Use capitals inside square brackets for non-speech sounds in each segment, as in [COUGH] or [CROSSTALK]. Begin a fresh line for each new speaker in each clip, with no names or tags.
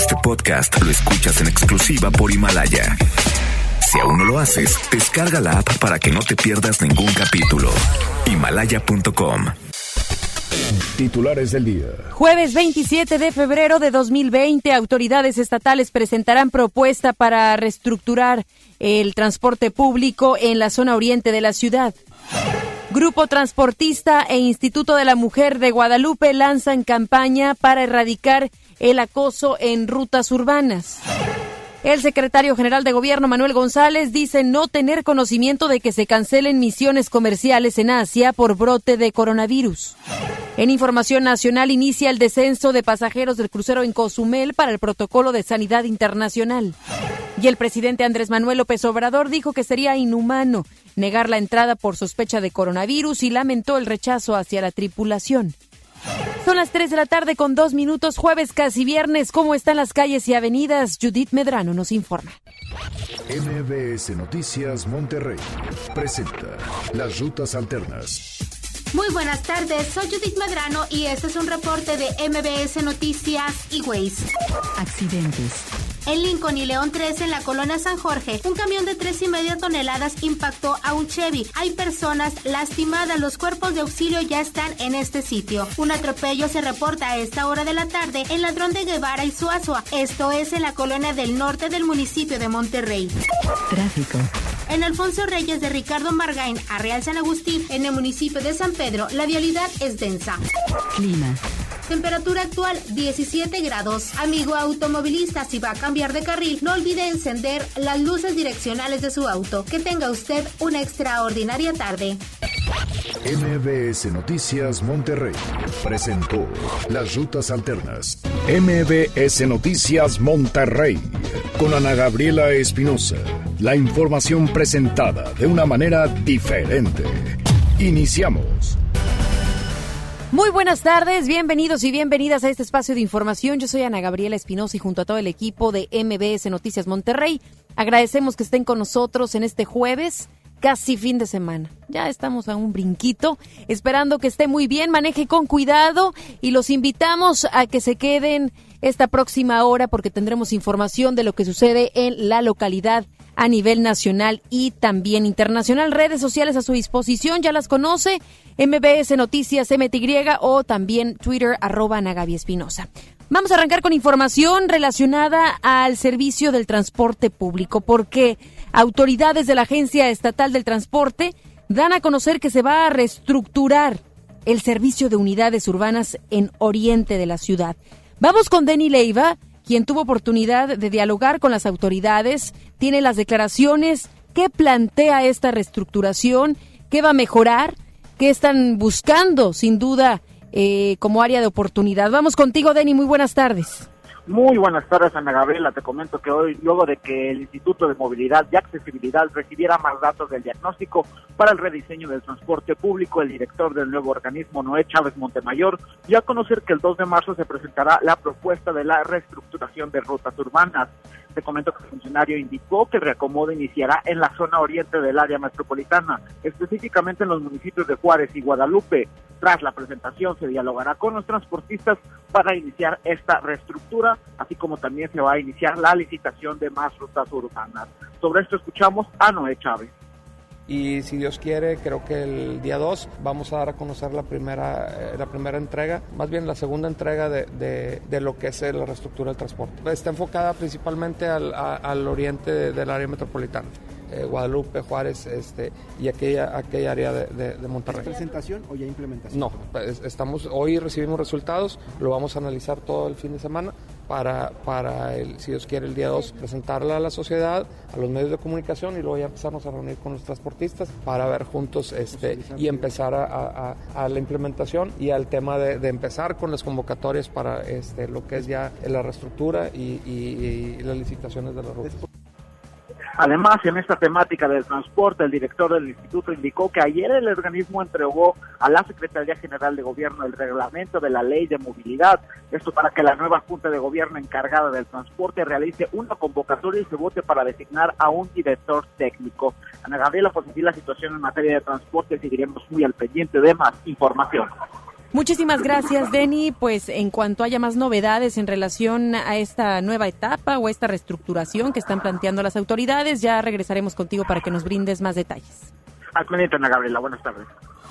Este podcast lo escuchas en exclusiva por Himalaya. Si aún no lo haces, descarga la app para que no te pierdas ningún capítulo. Himalaya.com.
Titulares del día.
Jueves 27 de febrero de 2020, autoridades estatales presentarán propuesta para reestructurar el transporte público en la zona oriente de la ciudad. Grupo Transportista e Instituto de la Mujer de Guadalupe lanzan campaña para erradicar el acoso en rutas urbanas. El secretario general de Gobierno, Manuel González, dice no tener conocimiento de que se cancelen misiones comerciales en Asia por brote de coronavirus. En información nacional inicia el descenso de pasajeros del crucero en Cozumel para el protocolo de sanidad internacional. Y el presidente Andrés Manuel López Obrador dijo que sería inhumano negar la entrada por sospecha de coronavirus y lamentó el rechazo hacia la tripulación. Son las 3 de la tarde con dos minutos, jueves casi viernes. ¿Cómo están las calles y avenidas? Judith Medrano nos informa.
MBS Noticias Monterrey presenta las rutas alternas.
Muy buenas tardes, soy Judith Medrano y este es un reporte de MBS Noticias y Waze.
Accidentes.
En Lincoln y León 3, en la colonia San Jorge, un camión de tres y media toneladas impactó a un Chevy. Hay personas lastimadas. Los cuerpos de auxilio ya están en este sitio. Un atropello se reporta a esta hora de la tarde en Ladrón de Guevara y Suazua. Esto es en la colonia del norte del municipio de Monterrey.
Tráfico.
En Alfonso Reyes de Ricardo Margain a Real San Agustín, en el municipio de San Pedro, la vialidad es densa.
Clima.
Temperatura actual 17 grados. Amigo automovilista, si va a cambiar de carril, no olvide encender las luces direccionales de su auto. Que tenga usted una extraordinaria tarde.
MBS Noticias Monterrey presentó las rutas alternas. MBS Noticias Monterrey con Ana Gabriela Espinosa. La información presentada de una manera diferente. Iniciamos.
Muy buenas tardes, bienvenidos y bienvenidas a este espacio de información. Yo soy Ana Gabriela Espinosa y junto a todo el equipo de MBS Noticias Monterrey, agradecemos que estén con nosotros en este jueves, casi fin de semana. Ya estamos a un brinquito, esperando que esté muy bien, maneje con cuidado y los invitamos a que se queden esta próxima hora porque tendremos información de lo que sucede en la localidad a nivel nacional y también internacional. Redes sociales a su disposición, ya las conoce, MBS Noticias MTY o también Twitter arroba Nagavi Espinosa. Vamos a arrancar con información relacionada al servicio del transporte público, porque autoridades de la Agencia Estatal del Transporte dan a conocer que se va a reestructurar el servicio de unidades urbanas en oriente de la ciudad. Vamos con Denny Leiva, quien tuvo oportunidad de dialogar con las autoridades, tiene las declaraciones, qué plantea esta reestructuración, qué va a mejorar, qué están buscando, sin duda, eh, como área de oportunidad. Vamos contigo, Denny, muy buenas tardes.
Muy buenas tardes, Ana Gabriela. Te comento que hoy, luego de que el Instituto de Movilidad y Accesibilidad recibiera más datos del diagnóstico para el rediseño del transporte público, el director del nuevo organismo, Noé Chávez Montemayor, dio a conocer que el 2 de marzo se presentará la propuesta de la reestructuración de rutas urbanas. Te comento que el funcionario indicó que el reacomodo iniciará en la zona oriente del área metropolitana, específicamente en los municipios de Juárez y Guadalupe. Tras la presentación se dialogará con los transportistas para iniciar esta reestructura, así como también se va a iniciar la licitación de más rutas urbanas. Sobre esto escuchamos a Noé Chávez
y si Dios quiere, creo que el día 2 vamos a dar a conocer la primera, eh, la primera entrega, más bien la segunda entrega de, de, de lo que es la reestructura del transporte. Está enfocada principalmente al, a, al oriente del área metropolitana. Eh, Guadalupe, Juárez este, y aquella, aquella área de, de, de Monterrey.
¿Es presentación o ya implementación?
No, estamos, hoy recibimos resultados, lo vamos a analizar todo el fin de semana para, para el, si Dios quiere, el día 2 presentarla a la sociedad, a los medios de comunicación y luego ya empezarnos a reunir con los transportistas para ver juntos este, y empezar a, a, a la implementación y al tema de, de, empezar con las convocatorias para este, lo que es ya la reestructura y, y, y las licitaciones de la ruta.
Además, en esta temática del transporte, el director del instituto indicó que ayer el organismo entregó a la Secretaría General de Gobierno el reglamento de la ley de movilidad. Esto para que la nueva Junta de Gobierno encargada del transporte realice una convocatoria y se vote para designar a un director técnico. Ana Gabriela, pues así la situación en materia de transporte seguiremos muy al pendiente de más información.
Muchísimas gracias, Denny. Pues en cuanto haya más novedades en relación a esta nueva etapa o esta reestructuración que están planteando las autoridades, ya regresaremos contigo para que nos brindes más detalles.
Al Ana Gabriela. Buenas tardes.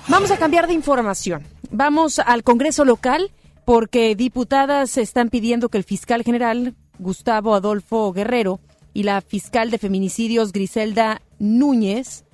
Vamos a cambiar de información. Vamos al Congreso local porque diputadas están pidiendo que el fiscal general Gustavo Adolfo Guerrero y la fiscal de feminicidios Griselda Núñez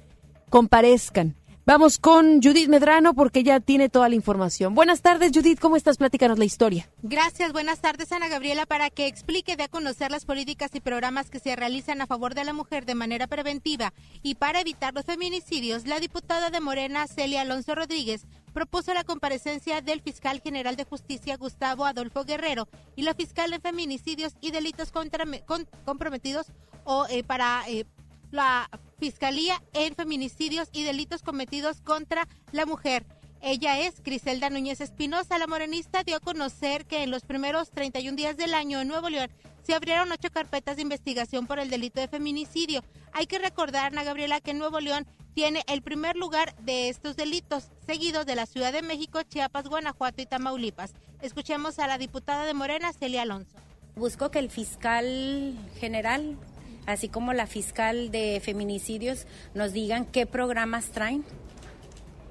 comparezcan Vamos con Judith Medrano porque ya tiene toda la información. Buenas tardes, Judith. ¿Cómo estás? Platícanos la historia.
Gracias. Buenas tardes, Ana Gabriela. Para que explique, de a conocer las políticas y programas que se realizan a favor de la mujer de manera preventiva y para evitar los feminicidios, la diputada de Morena, Celia Alonso Rodríguez, propuso la comparecencia del fiscal general de justicia, Gustavo Adolfo Guerrero, y la fiscal de feminicidios y delitos comprometidos o eh, para eh, la Fiscalía en Feminicidios y Delitos Cometidos contra la Mujer. Ella es Griselda Núñez Espinosa. La morenista dio a conocer que en los primeros 31 días del año en Nuevo León se abrieron ocho carpetas de investigación por el delito de feminicidio. Hay que recordar, Gabriela, que Nuevo León tiene el primer lugar de estos delitos, seguido de la Ciudad de México, Chiapas, Guanajuato y Tamaulipas. Escuchemos a la diputada de Morena, Celia Alonso.
Busco que el fiscal general así como la fiscal de feminicidios, nos digan qué programas traen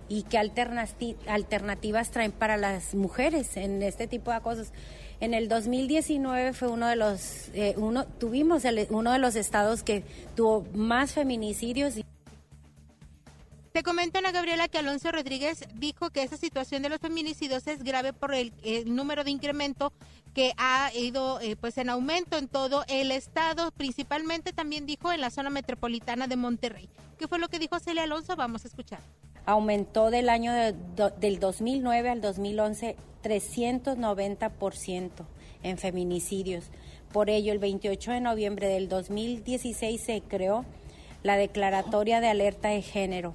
y qué alternativas traen para las mujeres en este tipo de cosas. En el 2019 fue uno de los, eh, uno, tuvimos uno de los estados que tuvo más feminicidios.
Te comento, Ana Gabriela, que Alonso Rodríguez dijo que esa situación de los feminicidios es grave por el, número de incremento que ha ido eh, pues en aumento en todo el estado, principalmente también dijo en la zona metropolitana de Monterrey. ¿Qué fue lo que dijo Celia Alonso? Vamos a escuchar.
Aumentó del año del 2009 al 2011 390% en feminicidios. Por ello, el 28 de noviembre del 2016 se creó la Declaratoria de Alerta de Género,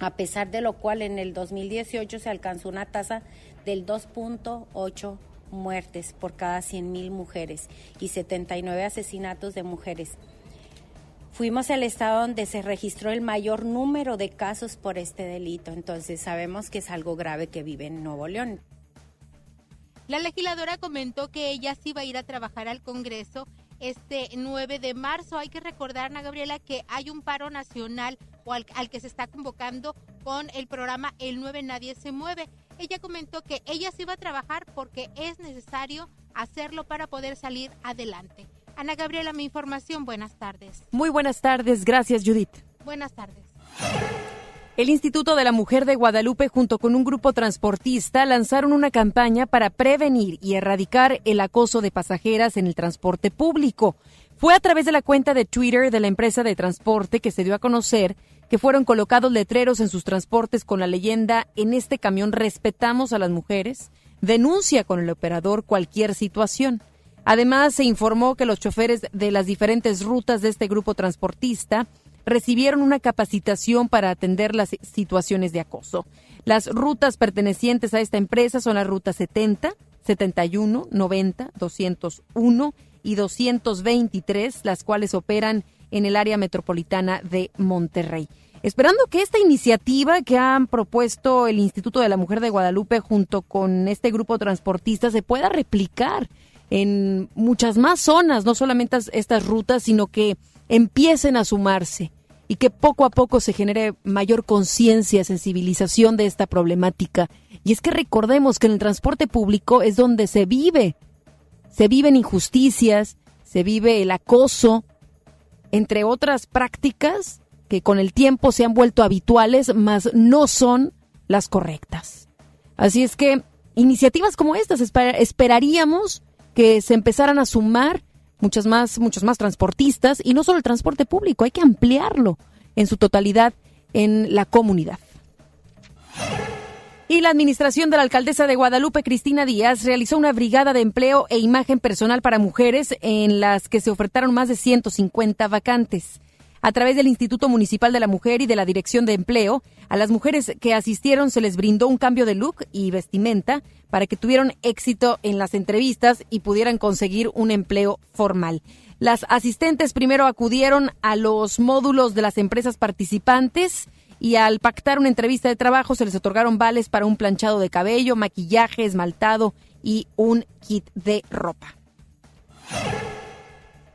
a pesar de lo cual en el 2018 se alcanzó una tasa del 2.8 muertes por cada 100.000 mujeres y 79 asesinatos de mujeres. Fuimos el estado donde se registró el mayor número de casos por este delito, entonces sabemos que es algo grave que vive en Nuevo León.
La legisladora comentó que ella sí va a ir a trabajar al Congreso este 9 de marzo. Hay que recordar, Ana Gabriela, que hay un paro nacional o al, que se está convocando con el programa El 9 Nadie se mueve. Ella comentó que ella sí va a trabajar porque es necesario hacerlo para poder salir adelante. Ana Gabriela, mi información, buenas tardes.
Muy buenas tardes, gracias Judith.
Buenas tardes.
El Instituto de la Mujer de Guadalupe junto con un grupo transportista lanzaron una campaña para prevenir y erradicar el acoso de pasajeras en el transporte público. Fue a través de la cuenta de Twitter de la empresa de transporte que se dio a conocer que fueron colocados letreros en sus transportes con la leyenda En este camión respetamos a las mujeres, denuncia con el operador cualquier situación. Además, se informó que los choferes de las diferentes rutas de este grupo transportista recibieron una capacitación para atender las situaciones de acoso. Las rutas pertenecientes a esta empresa son la ruta 70, 71, 90, 201 y 223, las cuales operan en el área metropolitana de Monterrey. Esperando que esta iniciativa que han propuesto el Instituto de la Mujer de Guadalupe junto con este grupo transportista se pueda replicar en muchas más zonas, no solamente estas rutas, sino que empiecen a sumarse y que poco a poco se genere mayor conciencia, sensibilización de esta problemática. Y es que recordemos que en el transporte público es donde se vive, se viven injusticias, se vive el acoso, entre otras prácticas que con el tiempo se han vuelto habituales, mas no son las correctas. Así es que iniciativas como estas esperaríamos que se empezaran a sumar muchas más, muchos más transportistas y no solo el transporte público, hay que ampliarlo en su totalidad en la comunidad. Y la administración de la alcaldesa de Guadalupe, Cristina Díaz, realizó una brigada de empleo e imagen personal para mujeres en las que se ofertaron más de 150 vacantes. A través del Instituto Municipal de la Mujer y de la Dirección de Empleo, a las mujeres que asistieron se les brindó un cambio de look y vestimenta para que tuvieran éxito en las entrevistas y pudieran conseguir un empleo formal. Las asistentes primero acudieron a los módulos de las empresas participantes y al pactar una entrevista de trabajo se les otorgaron vales para un planchado de cabello, maquillaje, esmaltado y un kit de ropa.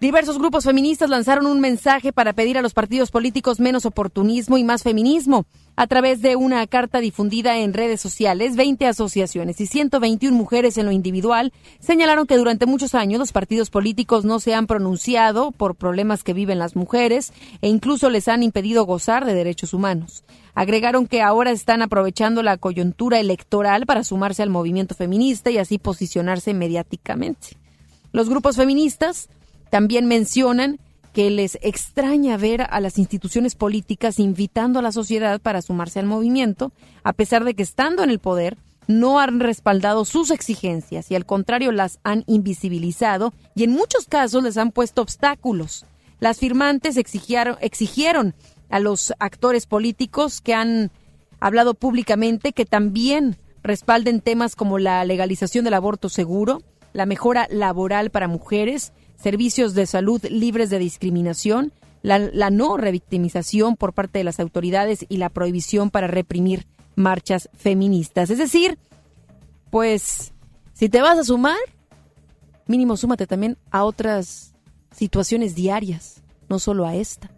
Diversos grupos feministas lanzaron un mensaje para pedir a los partidos políticos menos oportunismo y más feminismo. A través de una carta difundida en redes sociales, 20 asociaciones y 121 mujeres en lo individual señalaron que durante muchos años los partidos políticos no se han pronunciado por problemas que viven las mujeres e incluso les han impedido gozar de derechos humanos. Agregaron que ahora están aprovechando la coyuntura electoral para sumarse al movimiento feminista y así posicionarse mediáticamente. Los grupos feministas también mencionan que les extraña ver a las instituciones políticas invitando a la sociedad para sumarse al movimiento, a pesar de que estando en el poder no han respaldado sus exigencias y al contrario las han invisibilizado y en muchos casos les han puesto obstáculos. Las firmantes exigieron, exigieron a los actores políticos que han hablado públicamente que también respalden temas como la legalización del aborto seguro, la mejora laboral para mujeres, servicios de salud libres de discriminación, la, no revictimización por parte de las autoridades y la prohibición para reprimir marchas feministas. Es decir, pues si te vas a sumar, mínimo súmate también a otras situaciones diarias, no solo a esta.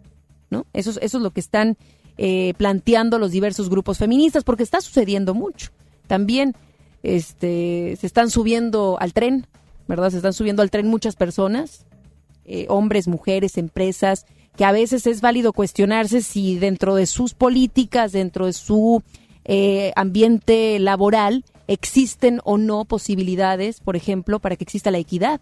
¿no? Eso, eso es lo que están eh, planteando los diversos grupos feministas, porque está sucediendo mucho. También este, se están subiendo al tren ¿verdad? Se están subiendo al tren muchas personas, eh, hombres, mujeres, empresas, que a veces es válido cuestionarse si dentro de sus políticas, dentro de su eh, ambiente laboral, existen o no posibilidades, por ejemplo, para que exista la equidad.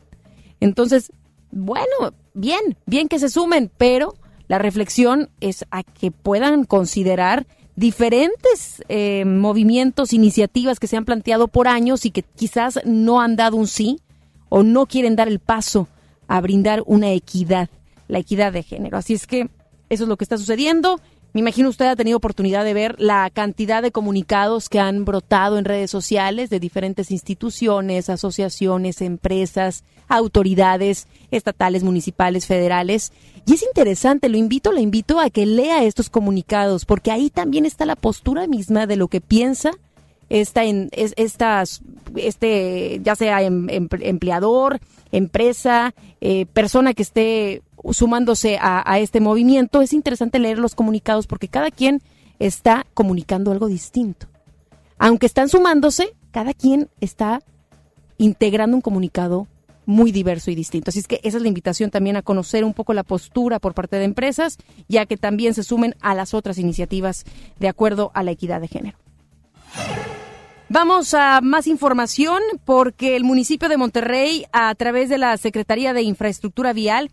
Entonces, bueno, bien, bien que se sumen, pero la reflexión es a que puedan considerar diferentes eh, movimientos, iniciativas que se han planteado por años y que quizás no han dado un sí o no quieren dar el paso a brindar una equidad, la equidad de género. Así es que eso es lo que está sucediendo. Me imagino usted ha tenido oportunidad de ver la cantidad de comunicados que han brotado en redes sociales de diferentes instituciones, asociaciones, empresas, autoridades estatales, municipales, federales. Y es interesante, lo invito, le invito a que lea estos comunicados, porque ahí también está la postura misma de lo que piensa esta, en, estas, este, ya sea em, em, empleador, empresa, eh, persona que esté sumándose a, a, este movimiento, es interesante leer los comunicados porque cada quien está comunicando algo distinto. Aunque están sumándose, cada quien está integrando un comunicado muy diverso y distinto. Así es que esa es la invitación también a conocer un poco la postura por parte de empresas, ya que también se sumen a las otras iniciativas de acuerdo a la equidad de género. Vamos a más información porque el municipio de Monterrey, a través de la Secretaría de Infraestructura Vial,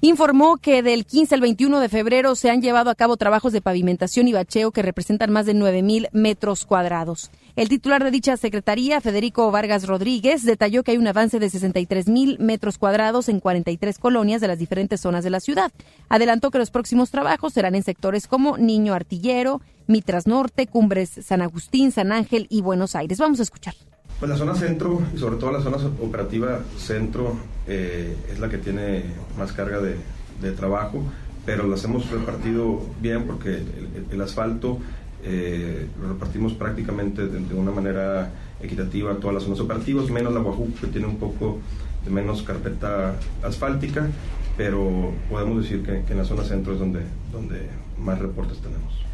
informó que del 15 al 21 de febrero se han llevado a cabo trabajos de pavimentación y bacheo que representan más de 9 mil metros cuadrados. El titular de dicha secretaría, Federico Vargas Rodríguez, detalló que hay un avance de 63 mil metros cuadrados en 43 colonias de las diferentes zonas de la ciudad. Adelantó que los próximos trabajos serán en sectores como Niño Artillero, Mitras Norte, Cumbres San Agustín, San Ángel y Buenos Aires. Vamos a escuchar.
Pues la zona centro y sobre todo la zona operativa centro eh, es la que tiene más carga de, trabajo, pero las hemos repartido bien porque el, asfalto eh, lo repartimos prácticamente de, una manera equitativa a todas las zonas operativas, menos la Guajú que tiene un poco de menos carpeta asfáltica, pero podemos decir que, que en la zona centro es donde, donde más reportes tenemos.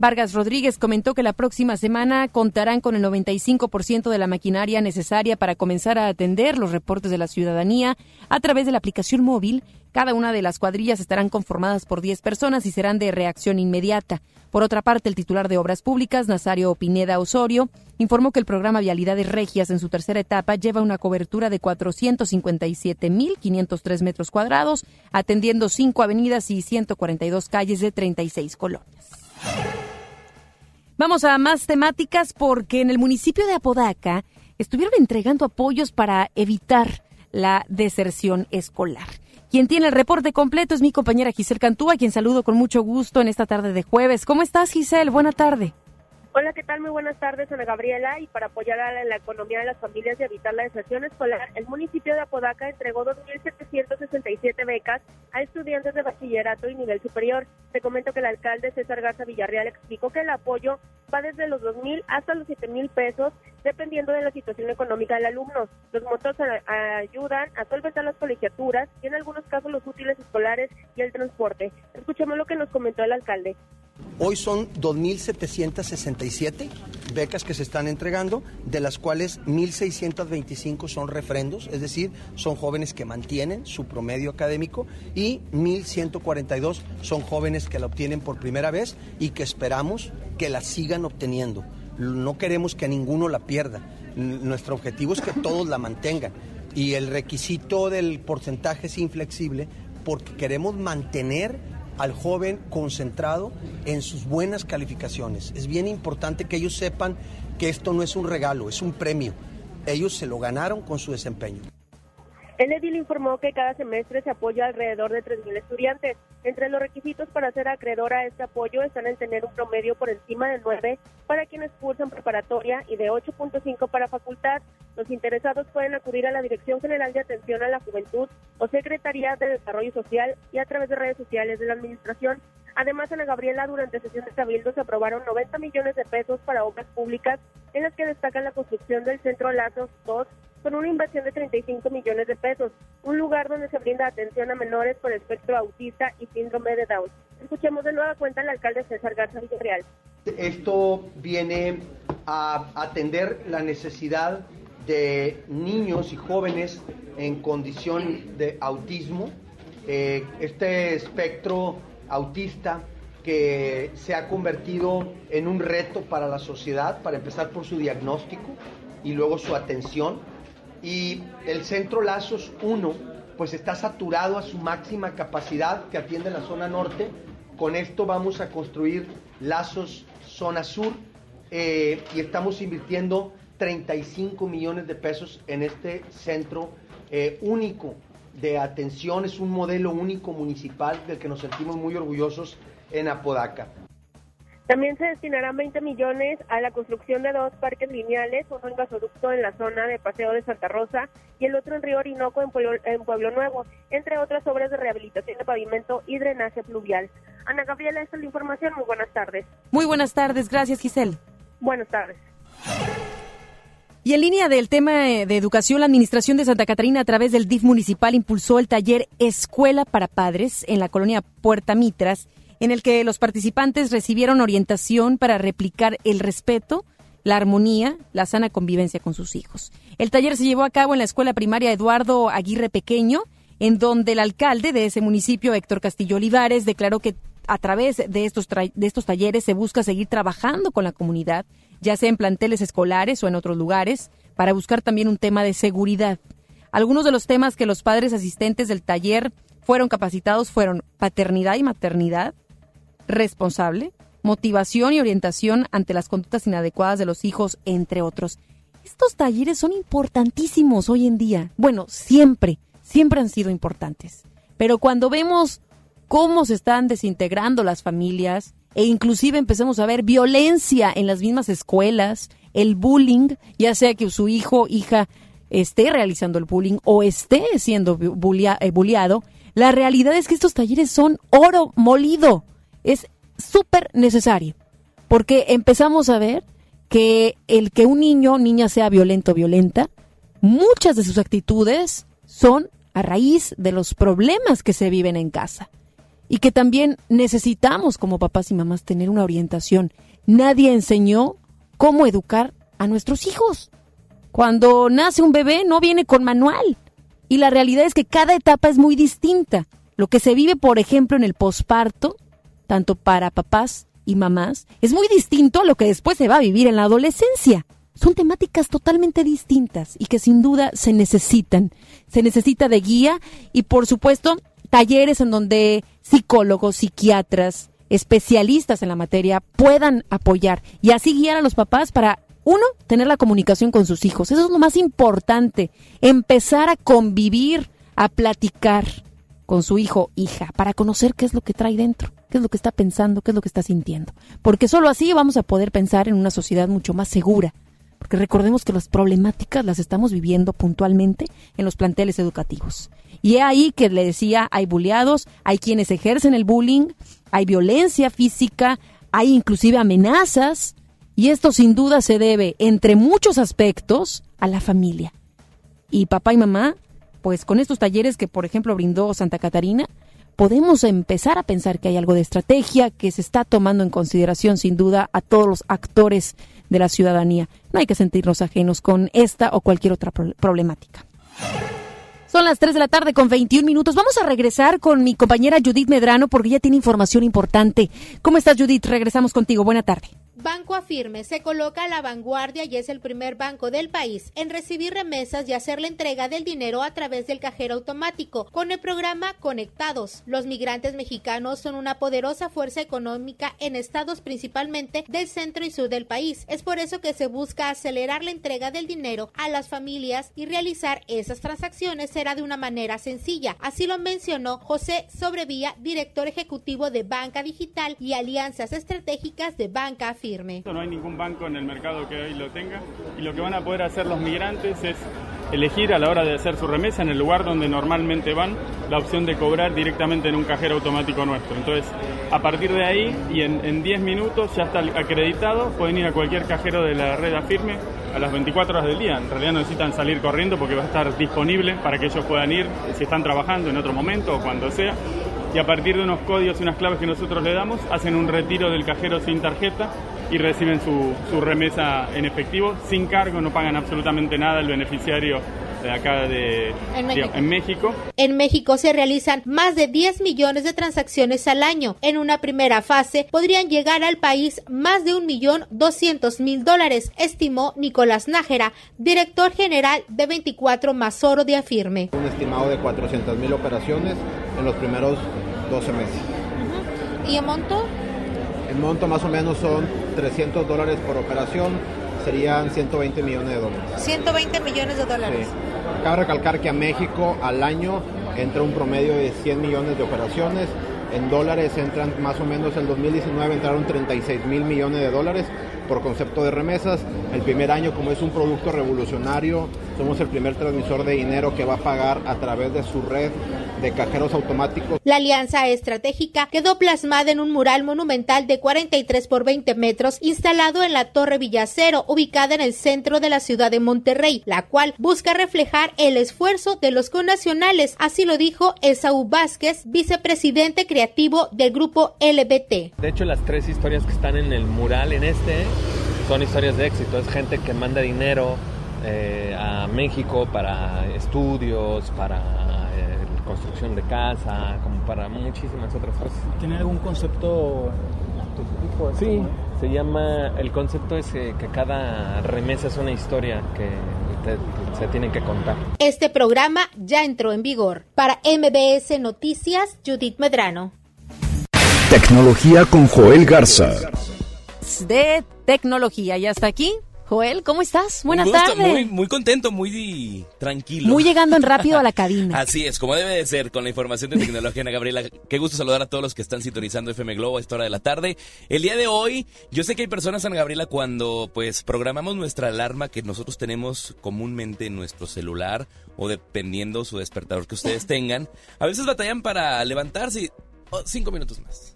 Vargas Rodríguez comentó que la próxima semana contarán con el 95% de la maquinaria necesaria para comenzar a atender los reportes de la ciudadanía a través de la aplicación móvil. Cada una de las cuadrillas estarán conformadas por 10 personas y serán de reacción inmediata. Por otra parte, el titular de Obras Públicas, Nazario Pineda Osorio, informó que el programa Vialidades Regias en su tercera etapa lleva una cobertura de 457.503 metros cuadrados, atendiendo cinco avenidas y 142 calles de 36 colonias. Vamos a más temáticas porque en el municipio de Apodaca estuvieron entregando apoyos para evitar la deserción escolar. Quien tiene el reporte completo es mi compañera Giselle Cantúa, quien saludo con mucho gusto en esta tarde de jueves. ¿Cómo estás, Giselle? Buena tarde.
Hola, ¿qué tal? Muy buenas tardes, Ana Gabriela. Y para apoyar a la economía de las familias y evitar la deserción escolar, el municipio de Apodaca entregó 2.767 becas a estudiantes de bachillerato y nivel superior. Te comento que el alcalde César Garza Villarreal explicó que el apoyo va desde los 2 mil hasta los 7 mil pesos, dependiendo de la situación económica del alumno. Los montos ayudan a solventar las colegiaturas y en algunos casos los útiles escolares y el transporte. Escuchemos lo que nos comentó el alcalde.
Hoy son 2.767 becas que se están entregando, de las cuales 1.625 son refrendos, es decir, son jóvenes que mantienen su promedio académico y 1.142 son jóvenes que la obtienen por primera vez y que esperamos que la sigan obteniendo. No queremos que ninguno la pierda. Nuestro objetivo es que todos la mantengan. Y el requisito del porcentaje es inflexible porque queremos mantener al joven concentrado en sus buenas calificaciones. Es bien importante que ellos sepan que esto no es un regalo, es un premio. Ellos se lo ganaron con su desempeño.
El edil informó que cada semestre se apoya alrededor de 3.000 estudiantes. Entre los requisitos para ser acreedor a este apoyo están en tener un promedio por encima de 9 para quienes cursan preparatoria y de 8.5 para facultad. Los interesados pueden acudir a la Dirección General de Atención a la Juventud o Secretaría de Desarrollo Social y a través de redes sociales de la Administración. Además, Ana Gabriela, durante sesión de Cabildo se aprobaron 90 millones de pesos para obras públicas, en las que destacan la construcción del Centro Lazos 2 con una inversión de 35 millones de pesos, un lugar donde se brinda atención a menores con espectro autista y síndrome de Down. Escuchemos de nueva cuenta al alcalde César Garza Villarreal.
Esto viene a atender la necesidad de niños y jóvenes en condición de autismo. Eh, este espectro autista que se ha convertido en un reto para la sociedad, para empezar por su diagnóstico y luego su atención y el centro Lazos 1 pues está saturado a su máxima capacidad que atiende la zona norte. Con esto vamos a construir Lazos zona sur eh, y estamos invirtiendo 35 millones de pesos en este centro eh, único de atención. Es un modelo único municipal del que nos sentimos muy orgullosos en Apodaca.
También se destinarán 20 millones a la construcción de dos parques lineales, uno en gasoducto en la zona de Paseo de Santa Rosa y el otro en Río Orinoco en Pueblo, Nuevo, entre otras obras de rehabilitación de pavimento y drenaje pluvial. Ana Gabriela, esta es la información. Muy buenas tardes.
Muy buenas tardes. Gracias, Giselle.
Buenas tardes.
Y en línea del tema de educación, la Administración de Santa Catarina a través del DIF municipal impulsó el taller Escuela para Padres en la colonia Puerta Mitras en el que los participantes recibieron orientación para replicar el respeto, la armonía, la sana convivencia con sus hijos. El taller se llevó a cabo en la escuela primaria Eduardo Aguirre Pequeño, en donde el alcalde de ese municipio, Héctor Castillo Olivares, declaró que a través de estos, de estos talleres se busca seguir trabajando con la comunidad, ya sea en planteles escolares o en otros lugares, para buscar también un tema de seguridad. Algunos de los temas que los padres asistentes del taller fueron capacitados fueron paternidad y maternidad, responsable, motivación y orientación ante las conductas inadecuadas de los hijos, entre otros. Estos talleres son importantísimos hoy en día. Bueno, siempre, siempre han sido importantes. Pero cuando vemos cómo se están desintegrando las familias e inclusive empezamos a ver violencia en las mismas escuelas, el bullying, ya sea que su hijo, hija esté realizando el bullying o esté siendo eh, bulliado, la realidad es que estos talleres son oro molido es súper necesario, porque empezamos a ver que el que un niño o niña sea violento o violenta, muchas de sus actitudes son a raíz de los problemas que se viven en casa. Y que también necesitamos como papás y mamás tener una orientación. Nadie enseñó cómo educar a nuestros hijos. Cuando nace un bebé no viene con manual. Y la realidad es que cada etapa es muy distinta. Lo que se vive, por ejemplo, en el posparto tanto para papás y mamás, es muy distinto a lo que después se va a vivir en la adolescencia. Son temáticas totalmente distintas y que sin duda se necesitan. Se necesita de guía y por supuesto talleres en donde psicólogos, psiquiatras, especialistas en la materia puedan apoyar y así guiar a los papás para, uno, tener la comunicación con sus hijos. Eso es lo más importante. Empezar a convivir, a platicar con su hijo, hija, para conocer qué es lo que trae dentro qué es lo que está pensando, qué es lo que está sintiendo. Porque solo así vamos a poder pensar en una sociedad mucho más segura, porque recordemos que las problemáticas las estamos viviendo puntualmente en los planteles educativos. Y es ahí que le decía, hay bulleados, hay quienes ejercen el bullying, hay violencia física, hay inclusive amenazas, y esto sin duda se debe, entre muchos aspectos, a la familia. Y papá y mamá, pues con estos talleres que, por ejemplo, brindó Santa Catarina, podemos empezar a pensar que hay algo de estrategia, que se está tomando en consideración sin duda a todos los actores de la ciudadanía. No hay que sentirnos ajenos con esta o cualquier otra problemática. Son las 3 de la tarde con 21 minutos. Vamos a regresar con mi compañera Judith Medrano porque ella tiene información importante. ¿Cómo estás Judith? Regresamos contigo. Buena tarde.
Banco Afirme se coloca a la vanguardia y es el primer banco del país en recibir remesas y hacer la entrega del dinero a través del cajero automático con el programa Conectados. Los migrantes mexicanos son una poderosa fuerza económica en estados principalmente del centro y sur del país. Es por eso que se busca acelerar la entrega del dinero a las familias y realizar esas transacciones será de una manera sencilla. Así lo mencionó José Sobrevía, director ejecutivo de Banca Digital y Alianzas Estratégicas de Banca Afirme.
No hay ningún banco en el mercado que hoy lo tenga y lo que van a poder hacer los migrantes es elegir a la hora de hacer su remesa en el lugar donde normalmente van la opción de cobrar directamente en un cajero automático nuestro. Entonces, a partir de ahí y en, 10 minutos ya está acreditado, pueden ir a cualquier cajero de la red Afirme a las 24 horas del día. En realidad no necesitan salir corriendo porque va a estar disponible para que ellos puedan ir si están trabajando en otro momento o cuando sea y a partir de unos códigos y unas claves que nosotros le damos, hacen un retiro del cajero sin tarjeta y reciben su, su remesa en efectivo, sin cargo, no pagan absolutamente nada el beneficiario acá de en México.
en México. se realizan más de 10 millones de transacciones al año. En una primera fase podrían llegar al país más de un millón doscientos mil dólares, estimó Nicolás Nájera, director general de 24 más oro de Afirme.
Un estimado de 400 mil operaciones en los primeros 12 meses.
¿Y el monto?
El monto más o menos son 300 dólares por operación, serían 120 millones de dólares.
120 millones de dólares.
Cabe recalcar que a México al año entra un promedio de 100 millones de operaciones. En dólares entran más o menos, en 2019 entraron 36 mil millones de dólares por concepto de remesas. El primer año, como es un producto revolucionario, somos el primer transmisor de dinero que va a pagar a través de su red de cajeros automáticos.
La alianza estratégica quedó plasmada en un mural monumental de 43 por 20 metros instalado en la Torre Villacero, ubicada en el centro de la ciudad de Monterrey, la cual busca reflejar el esfuerzo de los connacionales. Así lo dijo Esaú Vázquez, vicepresidente creativo del grupo LBT.
De hecho, las tres historias que están en el mural en este son historias de éxito. Es gente que manda dinero eh, a México para estudios, para eh, construcción de casa, como para muchísimas otras cosas.
¿Tiene algún concepto
Sí, se llama, el concepto es que, cada remesa es una historia que se tiene que contar.
Este programa ya entró en vigor. Para MBS Noticias, Judith Medrano.
Tecnología con Joel Garza
de tecnología. Y hasta aquí, Joel, ¿cómo estás? Buenas tardes.
Muy, muy contento, muy tranquilo.
Muy llegando en rápido a la [LAUGHS] cabina.
Así es, como debe de ser, con la información de tecnología, Ana Gabriela. Qué gusto saludar a todos los que están sintonizando FM Globo a esta hora de la tarde. El día de hoy, yo sé que hay personas, Ana Gabriela, cuando pues programamos nuestra alarma que nosotros tenemos comúnmente en nuestro celular o dependiendo su despertador que ustedes tengan, a veces batallan para levantarse oh, cinco minutos más.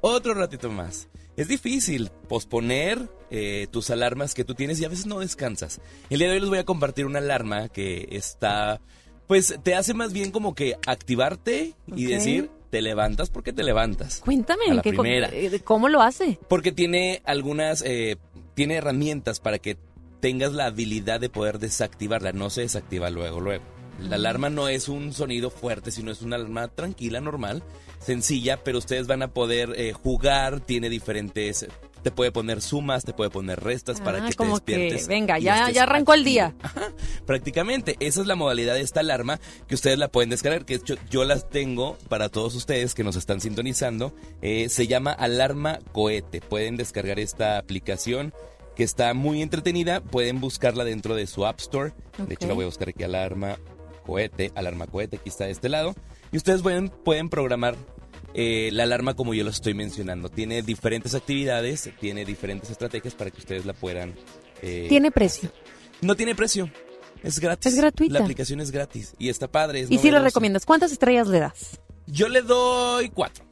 Otro ratito más. Es difícil posponer eh, tus alarmas que tú tienes y a veces no descansas. El día de hoy les voy a compartir una alarma que está, pues te hace más bien como que activarte y decir, te levantas porque te levantas.
Cuéntame, eh, ¿cómo lo hace?
Porque tiene algunas, eh, tiene herramientas para que tengas la habilidad de poder desactivarla, no se desactiva luego, luego. La alarma no es un sonido fuerte, sino es una alarma tranquila, normal, sencilla, pero ustedes van a poder eh, jugar, tiene diferentes te puede poner sumas, te puede poner restas para ah, que te despiertes.
venga, ya, ya arrancó el día. [LAUGHS]
prácticamente, esa es la modalidad de esta alarma que ustedes la pueden descargar, que yo, yo las tengo para todos ustedes que nos están sintonizando. Eh, se llama Alarma Cohete. Pueden descargar esta aplicación que está muy entretenida. Pueden buscarla dentro de su App Store. De hecho, la voy a buscar aquí, Alarma Cohete, Alarma Cohete, aquí está de este lado. Y ustedes pueden, pueden programar eh, la alarma como yo lo estoy mencionando. Tiene diferentes actividades, tiene diferentes estrategias para que ustedes la puedan Eh,
¿Tiene precio?
No tiene precio. Es gratis.
Es gratuita.
La aplicación es gratis y está padre. es
y si lo recomiendas, ¿cuántas estrellas le das?
Yo le doy cuatro.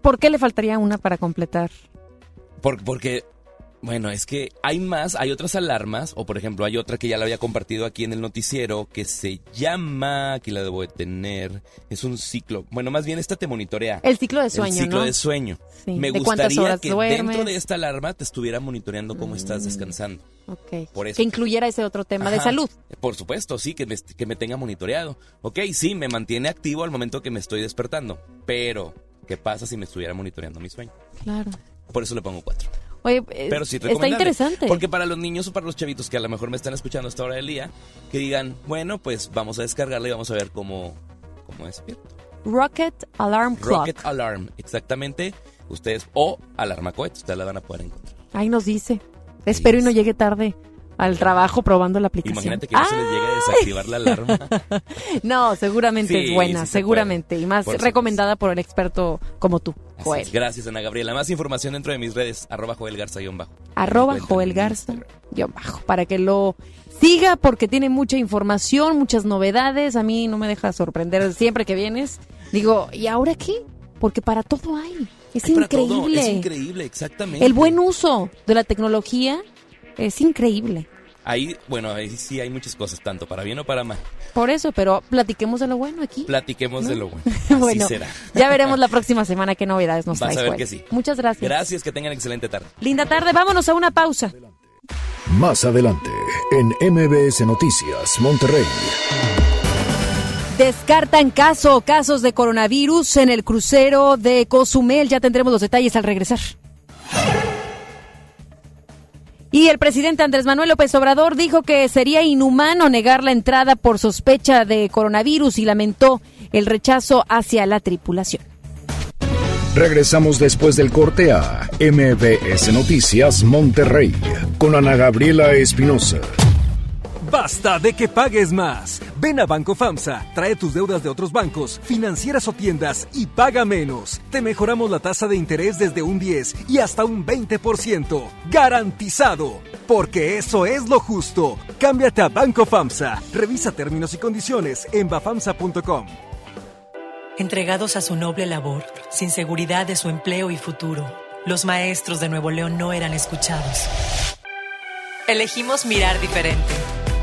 ¿Por qué le faltaría una para completar?
Por- porque, bueno, es que hay más, hay otras alarmas, o por ejemplo, hay otra que ya la había compartido aquí en el noticiero que se llama, aquí la debo de tener, es un ciclo, bueno, más bien esta te monitorea.
El ciclo de sueño,
El ciclo
¿no?
de sueño.
Sí,
Me
de
gustaría que
duermes.
dentro de esta alarma te estuviera monitoreando cómo estás descansando.
Ok.
Por eso.
Que incluyera ese otro tema de salud.
Por supuesto, sí, que me, que me tenga monitoreado. Ok, sí, me mantiene activo al momento que me estoy despertando, pero ¿qué pasa si me estuviera monitoreando mi sueño?
Claro.
Por eso le pongo cuatro.
Oye,
Pero sí,
está interesante.
Porque para los niños o para los chavitos que a lo mejor me están escuchando a esta hora del día, que digan, bueno, pues vamos a descargarla y vamos a ver cómo, cómo despierto.
Rocket Alarm Clock.
Rocket Alarm, exactamente. Ustedes, o Alarma Cohete, ustedes la van a poder encontrar.
Ahí nos dice. Espero y no llegue tarde al trabajo probando la aplicación.
Imagínate que no se les llegue a desactivar la alarma. [LAUGHS]
No, seguramente
Sí,
es buena,
sí
seguramente. Y más
Por supuesto.
recomendada por el experto como tú,
Así
Joel.
es. Gracias, Ana Gabriela. Más información dentro de mis redes, arroba Joel Garza guion bajo.
Arroba Joel
en
Garza, guion bajo, para que lo siga porque tiene mucha información, muchas novedades. A mí no me deja sorprender siempre que vienes. Digo, ¿y ahora qué? Porque para todo hay. Es
para todo,
increíble.
Es increíble, exactamente.
El buen uso de la tecnología es increíble.
Ahí, bueno, ahí sí hay muchas cosas, tanto para bien o para mal.
Por eso, pero platiquemos de lo bueno aquí.
Platiquemos
¿No?
de lo [LAUGHS] bueno. Así
bueno,
será.
ya veremos la próxima semana qué novedades nos
Vas
traes.
a ver
Joel.
que sí.
Muchas gracias.
Gracias, que tengan excelente tarde.
Linda tarde, vámonos a una pausa.
Más adelante, en MBS Noticias, Monterrey.
Descartan caso o casos de coronavirus en el crucero de Cozumel. Ya tendremos los detalles al regresar. Y el presidente Andrés Manuel López Obrador dijo que sería inhumano negar la entrada por sospecha de coronavirus y lamentó el rechazo hacia la tripulación.
Regresamos después del corte a MBS Noticias Monterrey con Ana Gabriela Espinosa.
Basta de que pagues más. Ven a Banco FAMSA, trae tus deudas de otros bancos, financieras o tiendas y paga menos. Te mejoramos la tasa de interés desde un 10 y hasta un 20%. Garantizado. Porque eso es lo justo. Cámbiate a Banco FAMSA. Revisa términos y condiciones en bafamsa.com.
Entregados a su noble labor, sin seguridad de su empleo y futuro, los maestros de Nuevo León no eran escuchados. Elegimos mirar diferente.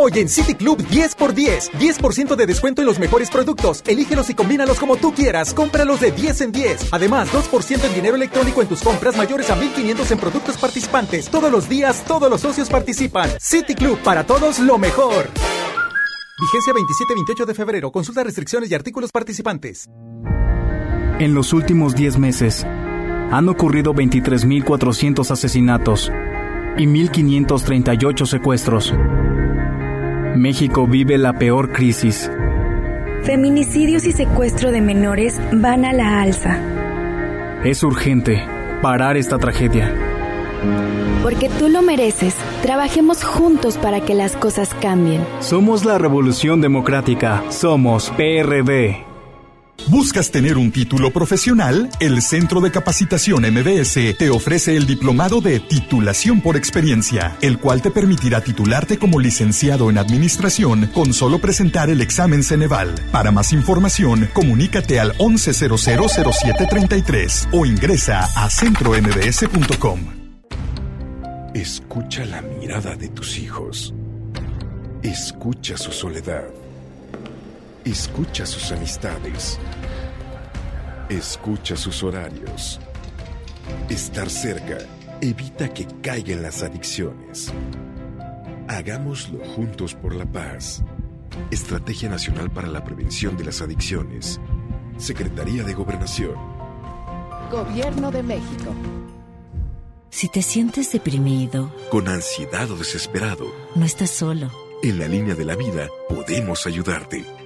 Hoy en City Club 10x10. 10% de descuento en los mejores productos. Elígelos y combínalos como tú quieras. Cómpralos de 10 en 10. Además, 2% en dinero electrónico en tus compras mayores a 1500 en productos participantes. Todos los días, todos los socios participan. City Club, para todos lo mejor. Vigencia 27-28 de febrero. Consulta restricciones y artículos participantes.
En los últimos 10 meses han ocurrido 23.400 asesinatos y 1.538 secuestros. México vive la peor crisis.
Feminicidios y secuestro de menores van a la alza.
Es urgente parar esta tragedia.
Porque tú lo mereces. Trabajemos juntos para que las cosas cambien.
Somos la Revolución Democrática. Somos PRD.
¿Buscas tener un título profesional? El Centro de Capacitación MBS te ofrece el diplomado de titulación por experiencia, el cual te permitirá titularte como licenciado en administración con solo presentar el examen Ceneval. Para más información, comunícate al 11000733 o ingresa a centrombs.com.
Escucha la mirada de tus hijos. Escucha su soledad. Escucha sus amistades. Escucha sus horarios. Estar cerca evita que caigan las adicciones. Hagámoslo juntos por la paz. Estrategia Nacional para la Prevención de las Adicciones. Secretaría de Gobernación.
Gobierno de México.
Si te sientes deprimido,
Con ansiedad o desesperado,
no estás solo.
En la línea de la vida podemos ayudarte.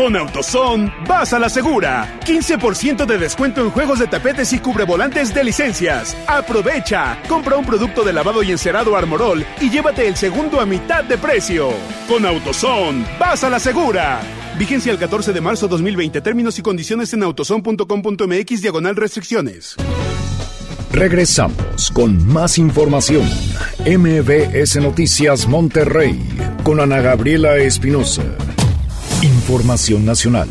Con AutoZone, vas a la segura. 15% de descuento en juegos de tapetes y cubrevolantes de licencias. Aprovecha. Compra un producto de lavado y encerado Armorol y llévate el segundo a mitad de precio. Con AutoZone, vas a la segura. Vigencia el 14 de marzo 2020. Términos y condiciones en autozone.com.mx diagonal restricciones.
Regresamos con más información. MBS Noticias Monterrey con Ana Gabriela Espinosa. Información nacional.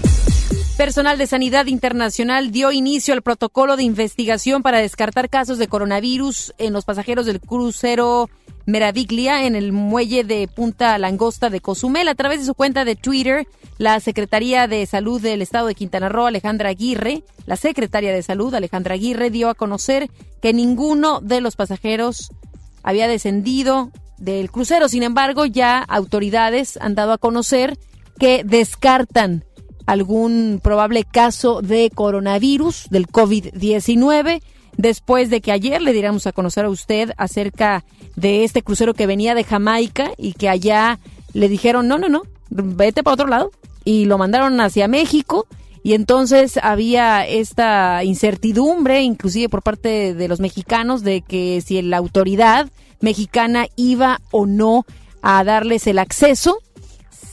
Personal de Sanidad Internacional dio inicio al protocolo de investigación para descartar casos de coronavirus en los pasajeros del crucero Meraviglia en el muelle de Punta Langosta de Cozumel. A través de su cuenta de Twitter, la Secretaría de Salud del Estado de Quintana Roo, Alejandra Aguirre, la Secretaria de Salud, Alejandra Aguirre, dio a conocer que ninguno de los pasajeros había descendido del crucero. Sin embargo, ya autoridades han dado a conocer que descartan algún probable caso de coronavirus del COVID-19 después de que ayer le diéramos a conocer a usted acerca de este crucero que venía de Jamaica y que allá le dijeron, no, no, no, vete para otro lado y lo mandaron hacia México y entonces había esta incertidumbre, inclusive por parte de los mexicanos, de que si la autoridad mexicana iba o no a darles el acceso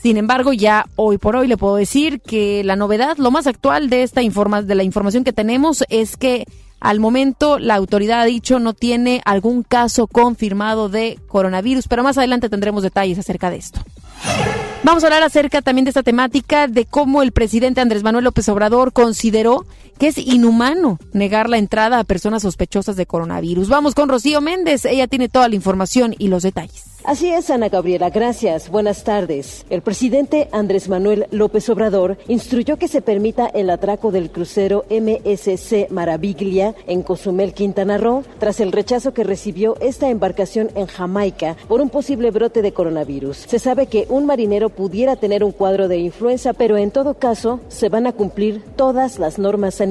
sin embargo, ya hoy por hoy le puedo decir que la novedad, lo más actual de esta informa de la información que tenemos es que al momento la autoridad ha dicho no tiene algún caso confirmado de coronavirus, pero más adelante tendremos detalles acerca de esto. Vamos a hablar acerca también de esta temática, de cómo el presidente Andrés Manuel López Obrador consideró que es inhumano negar la entrada a personas sospechosas de coronavirus. Vamos con Rocío Méndez, ella tiene toda la información y los detalles.
Así es, Ana Gabriela, gracias. Buenas tardes. El presidente Andrés Manuel López Obrador instruyó que se permita el atraco del crucero MSC Maraviglia en Cozumel, Quintana Roo, tras el rechazo que recibió esta embarcación en Jamaica por un posible brote de coronavirus. Se sabe que un marinero pudiera tener un cuadro de influenza, pero en todo caso se van a cumplir todas las normas sanitarias.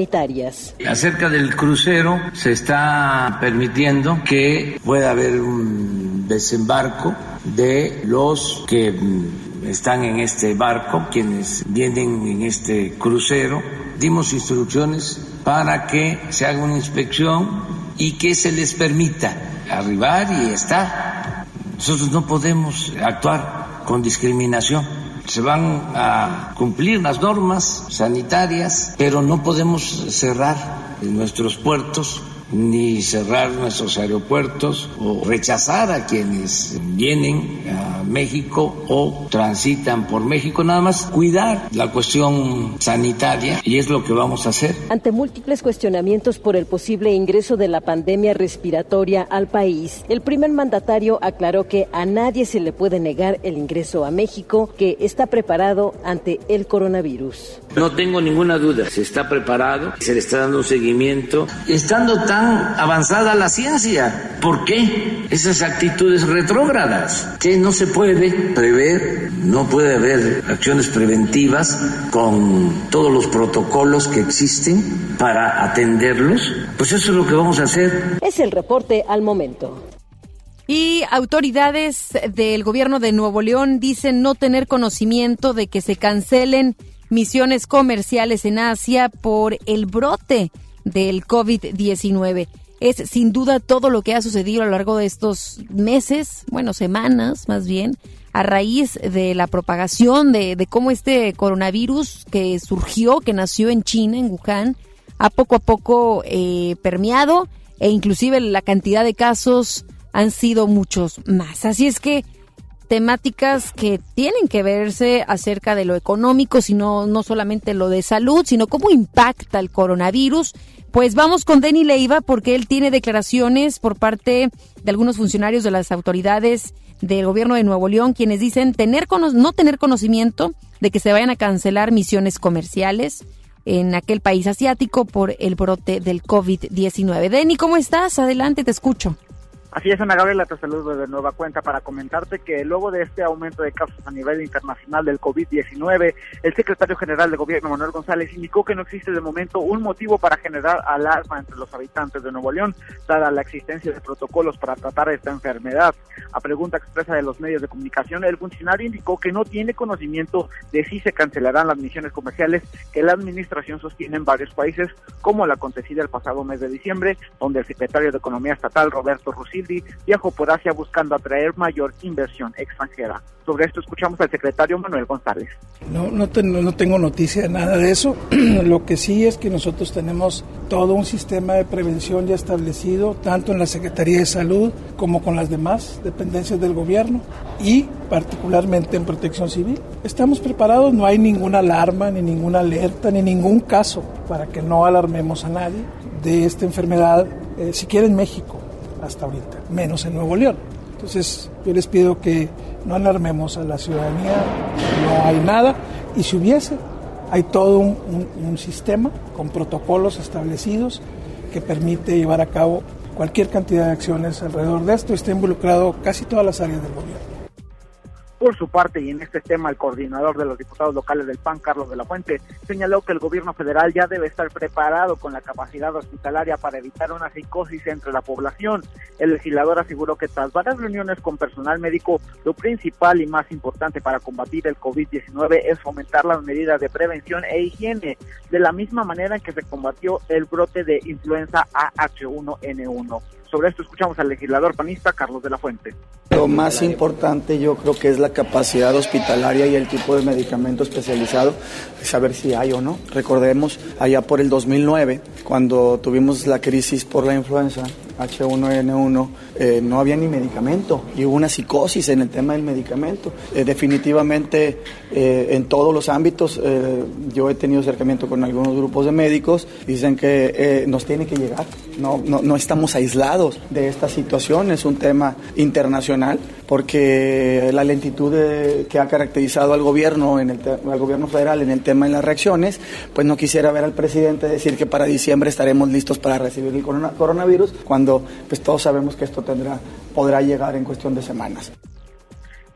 Acerca del crucero, se está permitiendo que pueda haber un desembarco de los que mm, están en este barco, quienes vienen en este crucero. Dimos instrucciones para que se haga una inspección y que se les permita arribar y estar. Nosotros no podemos actuar con discriminación. Se van a cumplir las normas sanitarias, pero no podemos cerrar nuestros puertos ni cerrar nuestros aeropuertos o rechazar a quienes vienen a México o transitan por México, nada más cuidar la cuestión sanitaria y es lo que vamos a hacer.
Ante múltiples cuestionamientos por el posible ingreso de la pandemia respiratoria al país, el primer mandatario aclaró que a nadie se le puede negar el ingreso a México, que está preparado ante el coronavirus.
No tengo ninguna duda, se está preparado, se le está dando un seguimiento, estando tan avanzada la ciencia. ¿Por qué esas actitudes retrógradas? Que no se puede prever, no puede haber acciones preventivas con todos los protocolos que existen para atenderlos. Pues eso es lo que vamos a hacer.
Es el reporte al momento.
Y autoridades del gobierno de Nuevo León dicen no tener conocimiento de que se cancelen misiones comerciales en Asia por el brote del COVID-19. Es sin duda todo lo que ha sucedido a lo largo de estos meses, bueno, semanas más bien, a raíz de la propagación de, de cómo este coronavirus que surgió, que nació en China, en Wuhan, ha poco a poco eh, permeado e inclusive la cantidad de casos han sido muchos más. Así es que temáticas que tienen que verse acerca de lo económico, sino no solamente lo de salud, sino cómo impacta el coronavirus. Pues vamos con Denny Leiva porque él tiene declaraciones por parte de algunos funcionarios de las autoridades del gobierno de Nuevo León quienes dicen tener no tener conocimiento de que se vayan a cancelar misiones comerciales en aquel país asiático por el brote del COVID-19. Denny, ¿cómo estás? Adelante, te escucho.
Así es, Ana Gabriela, te saludo de nueva cuenta para comentarte que luego de este aumento de casos a nivel internacional del COVID-19, el secretario general de gobierno, Manuel González, indicó que no existe de momento un motivo para generar alarma entre los habitantes de Nuevo León, dada la existencia de protocolos para tratar esta enfermedad. A pregunta expresa de los medios de comunicación, el funcionario indicó que no tiene conocimiento de si se cancelarán las misiones comerciales que la administración sostiene en varios países, como la acontecida el pasado mes de diciembre, donde el secretario de Economía Estatal, Roberto Rusil, viajó por Asia buscando atraer mayor inversión extranjera. Sobre esto escuchamos al secretario Manuel González.
No, no, no tengo noticia de nada de eso. [CLEARS THROAT] Lo que sí es que nosotros tenemos todo un sistema de prevención ya establecido, tanto en la Secretaría de Salud como con las demás dependencias del gobierno y particularmente en protección civil. Estamos preparados, no hay ninguna alarma, ni ninguna alerta, ni ningún caso para que no alarmemos a nadie de esta enfermedad, eh, siquiera en México hasta ahorita, menos en Nuevo León. Entonces yo les pido que no alarmemos a la ciudadanía, no hay nada, y si hubiese, hay todo un, sistema con protocolos establecidos que permite llevar a cabo cualquier cantidad de acciones alrededor de esto. Está involucrado casi todas las áreas del gobierno.
Por su parte, y en este tema, el coordinador de los diputados locales del PAN, Carlos de la Fuente, señaló que el gobierno federal ya debe estar preparado con la capacidad hospitalaria para evitar una psicosis entre la población. El legislador aseguró que tras varias reuniones con personal médico, lo principal y más importante para combatir el COVID-19 es fomentar las medidas de prevención e higiene, de la misma manera en que se combatió el brote de influenza AH1N1. Sobre esto escuchamos al legislador panista Carlos de la Fuente.
Lo más importante yo creo que es la capacidad hospitalaria y el tipo de medicamento especializado, saber si hay o no. Recordemos allá por el 2009, cuando tuvimos la crisis por la influenza, H1N1, eh, no había ni medicamento y una psicosis en el tema del medicamento. Eh, definitivamente eh, en todos los ámbitos, yo he tenido acercamiento con algunos grupos de médicos, dicen que nos tiene que llegar, no, no, no estamos aislados de esta situación, es un tema internacional porque la lentitud que ha caracterizado al gobierno, en el al gobierno federal en el tema de las reacciones, pues no quisiera ver al presidente decir que para diciembre estaremos listos para recibir el coronavirus, cuando pues todos sabemos que esto tendrá, podrá llegar en cuestión de semanas.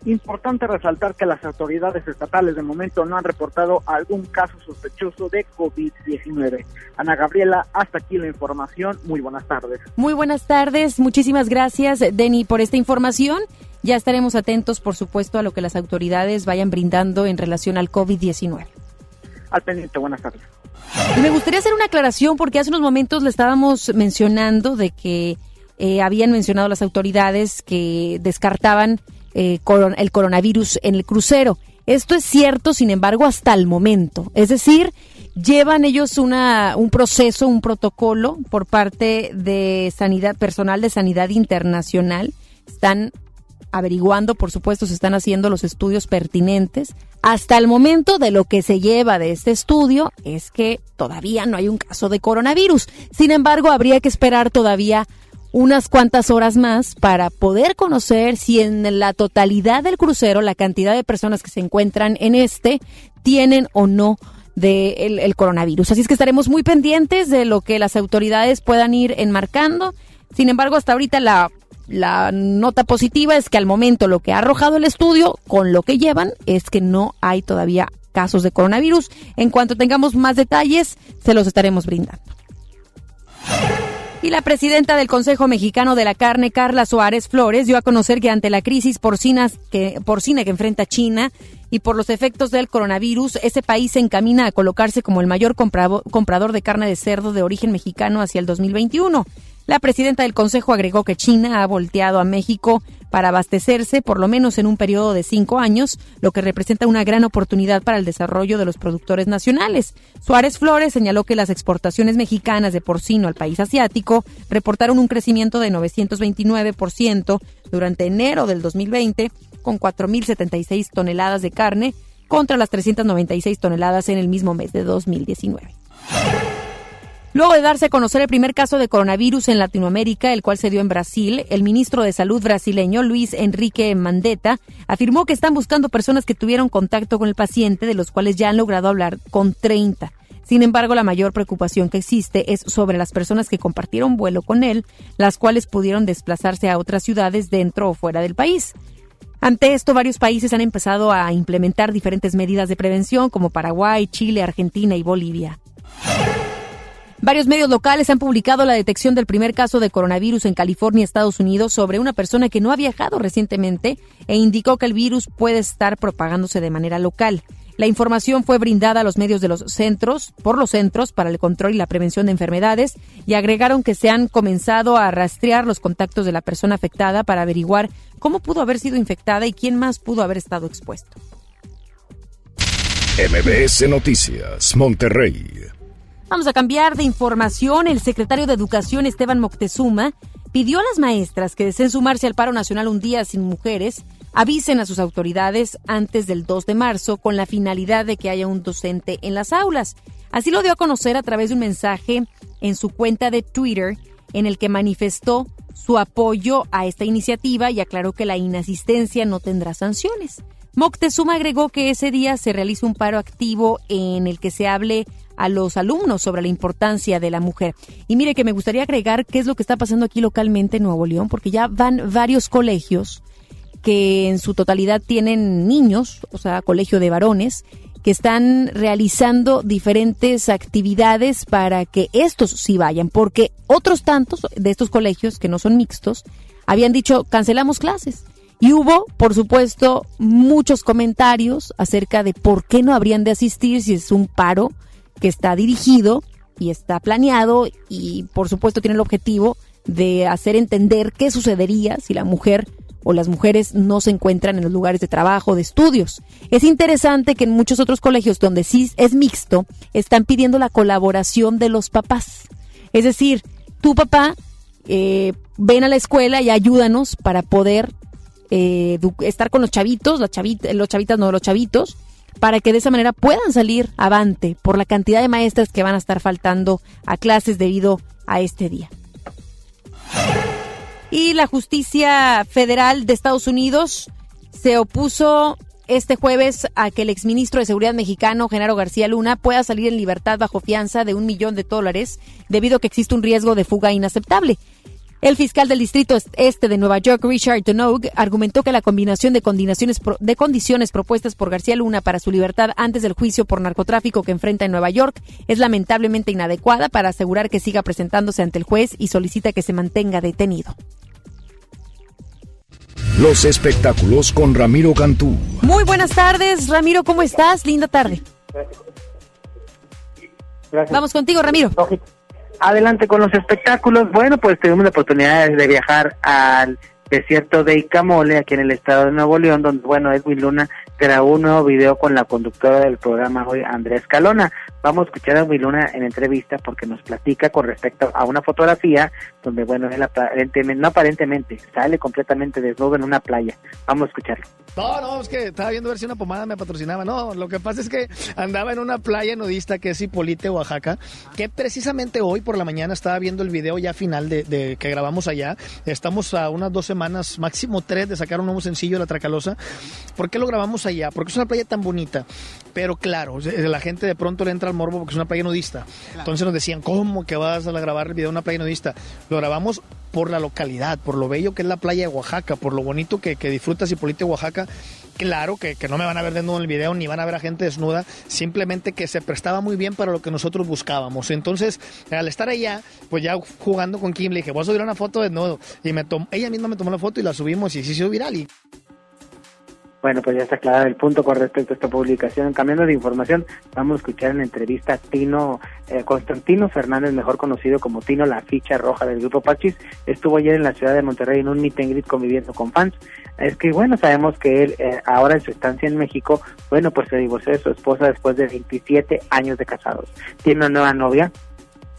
Importante resaltar que las autoridades estatales de momento no han reportado algún caso sospechoso de COVID-19. Ana Gabriela, hasta aquí la información. Muy buenas tardes.
Muy buenas tardes. Muchísimas gracias, Denny, por esta información. Ya estaremos atentos, por supuesto, a lo que las autoridades vayan brindando en relación al COVID-19.
Al pendiente, buenas tardes.
Me gustaría hacer una aclaración porque hace unos momentos le estábamos mencionando de que eh, habían mencionado las autoridades que descartaban eh, el coronavirus en el crucero. Esto es cierto, sin embargo, hasta el momento. Es decir, llevan ellos una, un proceso, un protocolo por parte de sanidad, personal de sanidad internacional. Están averiguando, por supuesto, se están haciendo los estudios pertinentes. Hasta el momento de lo que se lleva de este estudio es que todavía no hay un caso de coronavirus. Sin embargo, habría que esperar todavía unas cuantas horas más para poder conocer si en la totalidad del crucero la cantidad de personas que se encuentran en este tienen o no de el, coronavirus. Así es que estaremos muy pendientes de lo que las autoridades puedan ir enmarcando. Sin embargo, hasta ahorita la, la nota positiva es que al momento lo que ha arrojado el estudio con lo que llevan es que no hay todavía casos de coronavirus. En cuanto tengamos más detalles, se los estaremos brindando. Y la presidenta del Consejo Mexicano de la Carne, Carla Suárez Flores, dio a conocer que ante la crisis porcina que, porcina que enfrenta China y por los efectos del coronavirus, ese país se encamina a colocarse como el mayor comprador de carne de cerdo de origen mexicano hacia el 2021. La presidenta del Consejo agregó que China ha volteado a México para abastecerse por lo menos en un periodo de cinco años, lo que representa una gran oportunidad para el desarrollo de los productores nacionales. Suárez Flores señaló que las exportaciones mexicanas de porcino al país asiático reportaron un crecimiento de 929% durante enero del 2020, con 4.076 toneladas de carne contra las 396 toneladas en el mismo mes de 2019. Luego de darse a conocer el primer caso de coronavirus en Latinoamérica, el cual se dio en Brasil, el ministro de Salud brasileño Luis Enrique Mandetta afirmó que están buscando personas que tuvieron contacto con el paciente, de los cuales ya han logrado hablar con 30. Sin embargo, la mayor preocupación que existe es sobre las personas que compartieron vuelo con él, las cuales pudieron desplazarse a otras ciudades dentro o fuera del país. Ante esto, varios países han empezado a implementar diferentes medidas de prevención, como Paraguay, Chile, Argentina y Bolivia. Varios medios locales han publicado la detección del primer caso de coronavirus en California, Estados Unidos, sobre una persona que no ha viajado recientemente e indicó que el virus puede estar propagándose de manera local. La información fue brindada a los medios de los centros, por los Centros para el Control y la Prevención de Enfermedades, y agregaron que se han comenzado a rastrear los contactos de la persona afectada para averiguar cómo pudo haber sido infectada y quién más pudo haber estado expuesto.
MBS Noticias, Monterrey.
Vamos a cambiar de información. El secretario de Educación, Esteban Moctezuma, pidió a las maestras que deseen sumarse al paro nacional un día sin mujeres, avisen a sus autoridades antes del 2 de marzo con la finalidad de que haya un docente en las aulas. Así lo dio a conocer a través de un mensaje en su cuenta de Twitter en el que manifestó su apoyo a esta iniciativa y aclaró que la inasistencia no tendrá sanciones. Moctezuma agregó que ese día se realiza un paro activo en el que se hable a los alumnos sobre la importancia de la mujer. Y mire que me gustaría agregar qué es lo que está pasando aquí localmente en Nuevo León, porque ya van varios colegios que en su totalidad tienen niños, o sea, colegio de varones, que están realizando diferentes actividades para que estos sí vayan, porque otros tantos de estos colegios que no son mixtos habían dicho cancelamos clases. Y hubo, por supuesto, muchos comentarios acerca de por qué no habrían de asistir si es un paro que está dirigido y está planeado y por supuesto tiene el objetivo de hacer entender qué sucedería si la mujer o las mujeres no se encuentran en los lugares de trabajo, de estudios. Es interesante que en muchos otros colegios donde sí es mixto, están pidiendo la colaboración de los papás. Es decir, tu papá, eh, ven a la escuela y ayúdanos para poder eh, estar con los chavitos, los chavitas no, los chavitos, para que de esa manera puedan salir avante por la cantidad de maestras que van a estar faltando a clases debido a este día. Y la justicia federal de Estados Unidos se opuso este jueves a que el exministro de Seguridad mexicano, Genaro García Luna, pueda salir en libertad bajo fianza de un millón de dólares debido a que existe un riesgo de fuga inaceptable. El fiscal del Distrito Este de Nueva York, Richard Donoghue, argumentó que la combinación de condiciones, de condiciones propuestas por García Luna para su libertad antes del juicio por narcotráfico que enfrenta en Nueva York es lamentablemente inadecuada para asegurar que siga presentándose ante el juez y solicita que se mantenga detenido.
Los espectáculos con Ramiro Cantú.
Muy buenas tardes, Ramiro, ¿cómo estás? Linda tarde. Vamos contigo, Ramiro
adelante con los espectáculos. Bueno, pues tuvimos la oportunidad de viajar al desierto de Icamole, aquí en el estado de Nuevo León, donde, bueno, Edwin Luna grabó un nuevo video con la conductora del programa hoy, Andrés Calona. Vamos a escuchar a Miluna en entrevista porque nos platica con respecto a una fotografía donde, bueno, él aparentemente, no aparentemente, sale completamente desnudo en una playa. Vamos a escucharlo.
No, no, es que estaba viendo a ver si una pomada me patrocinaba. No, lo que pasa es que andaba en una playa nudista que es Hipolite, Oaxaca, que precisamente hoy por la mañana estaba viendo el video ya final de, que grabamos allá. Estamos a unas dos semanas, máximo tres, de sacar un nuevo sencillo de La Tracalosa. ¿Por qué lo grabamos allá? Porque es una playa tan bonita. Pero claro, la gente de pronto le entra al morbo porque es una playa nudista. Entonces nos decían, ¿cómo que vas a grabar el video de una playa nudista? Lo grabamos por la localidad, por lo bello que es la playa de Oaxaca, por lo bonito que, que disfrutas y polite Oaxaca. Claro que, que, no me van a ver desnudo en el video ni van a ver a gente desnuda, simplemente que se prestaba muy bien para lo que nosotros buscábamos. Entonces, al estar allá, pues ya jugando con Kim, le dije, voy a subir una foto desnudo. Y me ella misma me tomó la foto y la subimos y se hizo viral. Y
Bueno, pues ya está aclarado el punto con respecto a esta publicación. Cambiando de información, vamos a escuchar en la entrevista a Tino, eh, Constantino Fernández, mejor conocido como Tino, la ficha roja del grupo Pachis. Estuvo ayer en la ciudad de Monterrey en un meet and greet conviviendo con fans. Es que, bueno, sabemos que él, eh, ahora en su estancia en México, bueno, pues se divorció de su esposa después de 27 años de casados. Tiene una nueva novia,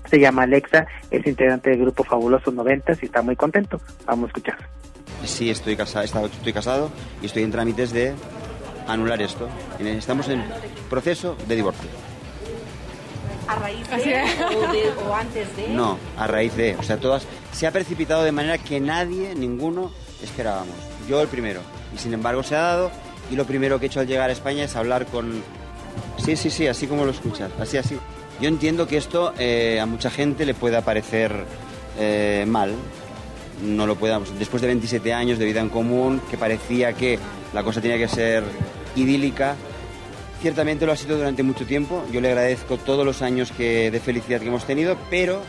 se llama Alexa, es integrante del grupo Fabulosos 90 y está muy contento. Vamos a escuchar.
Sí, estoy casado, estoy casado y estoy en trámites de anular esto. Estamos en proceso de divorcio.
¿A raíz de, o, antes de?
No, a raíz de. O sea, todas. Se ha precipitado de manera que nadie, ninguno, esperábamos. Yo el primero. Y sin embargo se ha dado. Y lo primero que he hecho al llegar a España es hablar con. Sí, sí, sí, así como lo escuchas. Así, así. Yo entiendo que esto eh, a mucha gente le pueda parecer eh, mal, no lo podamos. Después de 27 años de vida en común, que parecía que la cosa tenía que ser idílica, ciertamente lo ha sido durante mucho tiempo. Yo le agradezco todos los años que, de felicidad que hemos tenido, pero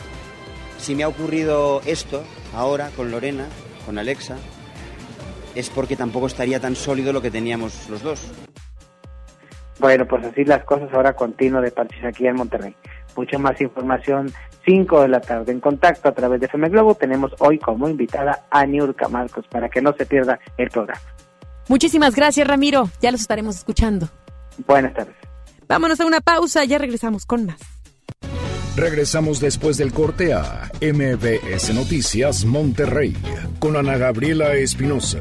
si me ha ocurrido esto ahora con Lorena, con Alexa, es porque tampoco estaría tan sólido lo que teníamos los dos.
Bueno, pues así las cosas ahora continuo de partir aquí en Monterrey. Mucha más información 5 de la tarde. En contacto a través de FM Globo tenemos hoy como invitada a Niurka Marcos para que no se pierda el programa.
Muchísimas gracias, Ramiro. Ya los estaremos escuchando.
Buenas tardes.
Vámonos a una pausa, ya regresamos con más.
Regresamos después del corte a MBS Noticias Monterrey con Ana Gabriela Espinosa.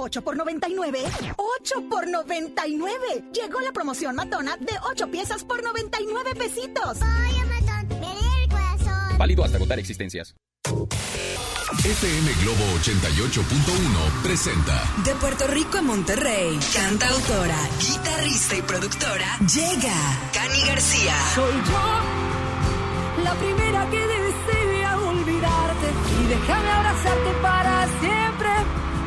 8 por 99. 8 por 99. Llegó la promoción matona de 8 piezas por 99 pesitos.
Válido hasta agotar existencias.
FM Globo 88.1 presenta.
De Puerto Rico a Monterrey, cantautora, guitarrista y productora, llega Cani García.
Soy yo, la primera que desea olvidarte y déjame abrazarte para siempre.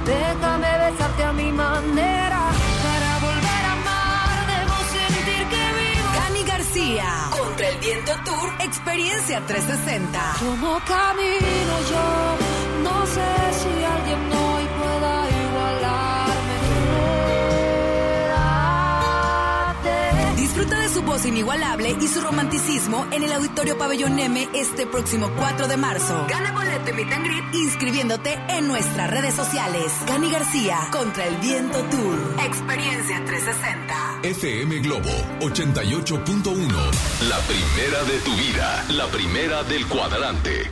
Déjame besarte a mi manera para volver a amar. Debo sentir que vivo.
Cani García, contra el viento tour, experiencia 360.
Como camino yo, no sé si alguien hoy
voz inigualable y su romanticismo en el Auditorio Pabellón M este próximo 4 de marzo. Gana boleto y meet and greet inscribiéndote en nuestras redes sociales. Cani García, Contra el Viento Tour. Experiencia 360.
FM Globo 88.1. La primera de tu vida. La primera del cuadrante.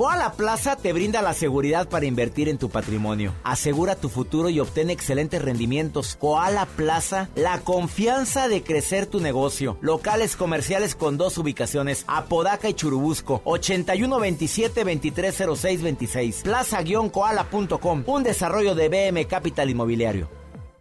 Koala Plaza te brinda la seguridad para invertir en tu patrimonio. Asegura tu futuro y obtén excelentes rendimientos. Koala Plaza, la confianza de crecer tu negocio. Locales comerciales con dos ubicaciones, Apodaca y Churubusco, 8127-230626. Plaza-koala.com, un desarrollo de BM Capital Inmobiliario.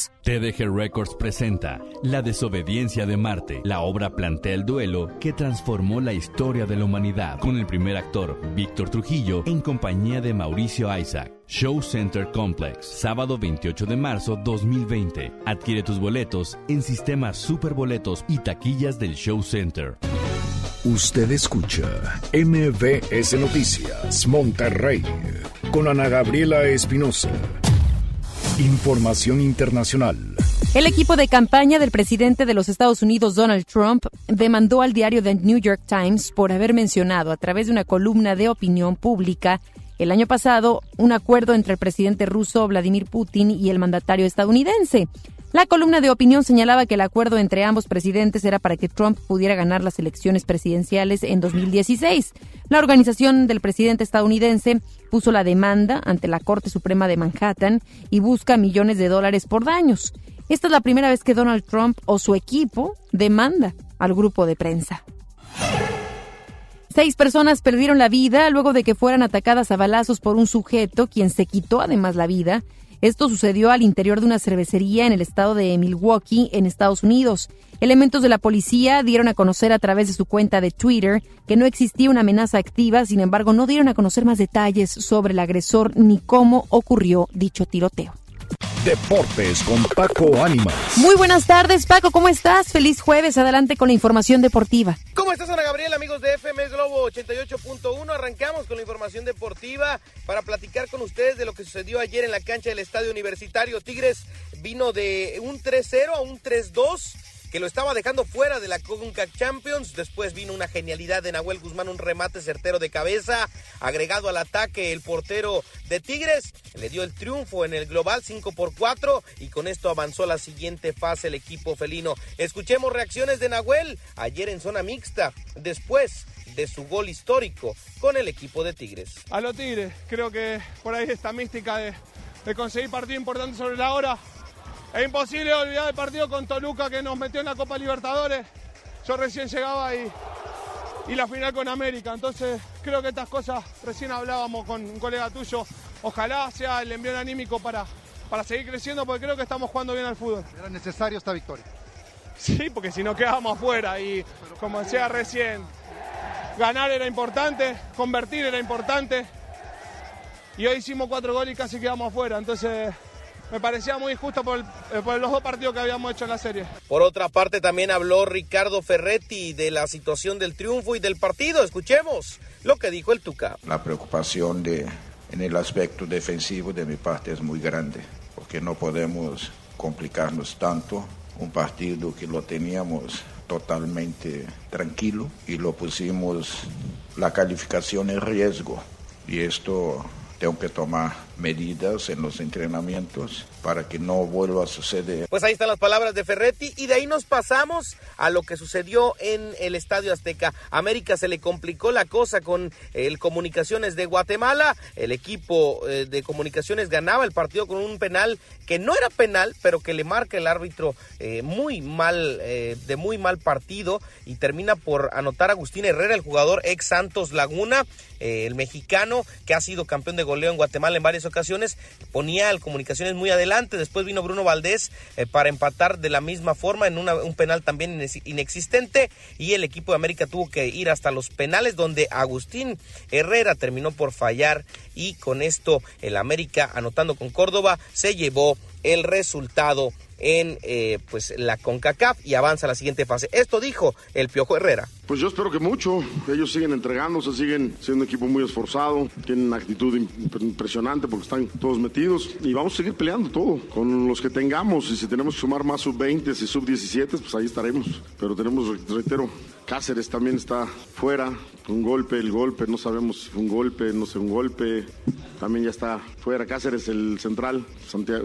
Records.
TDG Records presenta La desobediencia de Marte. La obra plantea el duelo que transformó la historia de la humanidad, con el primer actor, Víctor Trujillo, en compañía de Mauricio Isaac. Show Center Complex, sábado 28 de marzo 2020. Adquiere tus boletos en sistemas superboletos y taquillas del Show Center.
Usted escucha MBS Noticias Monterrey con Ana Gabriela Espinosa. Información internacional.
El equipo de campaña del presidente de los Estados Unidos, Donald Trump, demandó al diario The New York Times por haber mencionado a través de una columna de opinión pública el año pasado un acuerdo entre el presidente ruso Vladimir Putin y el mandatario estadounidense. La columna de opinión señalaba que el acuerdo entre ambos presidentes era para que Trump pudiera ganar las elecciones presidenciales en 2016. La organización del presidente estadounidense puso la demanda ante la Corte Suprema de Manhattan y busca millones de dólares por daños. Esta es la primera vez que Donald Trump o su equipo demanda al grupo de prensa. Seis personas perdieron la vida luego de que fueran atacadas a balazos por un sujeto, quien se quitó además la vida esto sucedió al interior de una cervecería en el estado de Milwaukee, en Estados Unidos. Elementos de la policía dieron a conocer a través de su cuenta de Twitter que no existía una amenaza activa, sin embargo no dieron a conocer más detalles sobre el agresor ni cómo ocurrió dicho tiroteo.
Deportes con Paco Ánimas.
Muy buenas tardes, Paco, ¿cómo estás? Feliz jueves, adelante con la información deportiva.
¿Cómo estás, Ana Gabriel, amigos de FMS Globo 88.1? Arrancamos con la información deportiva para platicar con ustedes de lo que sucedió ayer en la cancha del Estadio Universitario. Tigres vino de un 3-0 a un 3-2 que lo estaba dejando fuera de la CONCACAF Champions. Después vino una genialidad de Nahuel Guzmán, un remate certero de cabeza, agregado al ataque el portero de Tigres. Le dio el triunfo en el global 5 por 4 y con esto avanzó la siguiente fase el equipo felino. Escuchemos reacciones de Nahuel ayer en zona mixta, después de su gol histórico con el equipo de Tigres.
A los Tigres, creo que por ahí esta mística de, de conseguir partido importante sobre la hora es imposible olvidar el partido con Toluca que nos metió en la Copa Libertadores. Yo recién llegaba y, y la final con América. Entonces creo que estas cosas recién hablábamos con un colega tuyo. Ojalá sea el envío anímico para, para seguir creciendo porque creo que estamos jugando bien al fútbol.
Era necesario esta victoria.
Sí, porque si no quedábamos afuera y como decía recién, ganar era importante, convertir era importante. Y hoy hicimos cuatro goles y casi quedamos afuera. Entonces me parecía muy injusto por, eh, por, los dos partidos que habíamos hecho en la serie.
Por otra parte, también habló Ricardo Ferretti de la situación del triunfo y del partido. Escuchemos lo que dijo el Tuca.
La preocupación de, en el aspecto defensivo de mi parte es muy grande, porque no podemos complicarnos tanto. Un partido que lo teníamos totalmente tranquilo y lo pusimos la calificación en riesgo. Y esto tengo que tomar medidas en los entrenamientos para que no vuelva a suceder.
Pues ahí están las palabras de Ferretti y de ahí nos pasamos a lo que sucedió en el Estadio Azteca. América se le complicó la cosa con el Comunicaciones de Guatemala. El equipo eh, de Comunicaciones ganaba el partido con un penal que no era penal, pero que le marca el árbitro eh, muy mal, eh, de muy mal partido y termina por anotar Agustín Herrera, el jugador ex Santos Laguna, el mexicano que ha sido campeón de goleo en Guatemala en varias ocasiones, ponía al Comunicaciones muy adelante. Después vino Bruno Valdés eh, para empatar de la misma forma en un penal también inexistente. Y el equipo de América tuvo que ir hasta los penales, donde Agustín Herrera terminó por fallar. Y con esto, el América, anotando con Córdoba, se llevó el resultado en eh, pues la CONCACAF y avanza a la siguiente fase. Esto dijo el Piojo Herrera.
Pues yo espero que mucho. Ellos siguen entregándose, siguen siendo un equipo muy esforzado, tienen una actitud impresionante porque están todos metidos y vamos a seguir peleando todo con los que tengamos y si tenemos que sumar más sub-20 y sub-17, pues ahí estaremos. Pero tenemos, reitero, Cáceres también está fuera, un golpe, el golpe, no sabemos si fue un golpe, no sé, un golpe, también ya está fuera Cáceres, el central,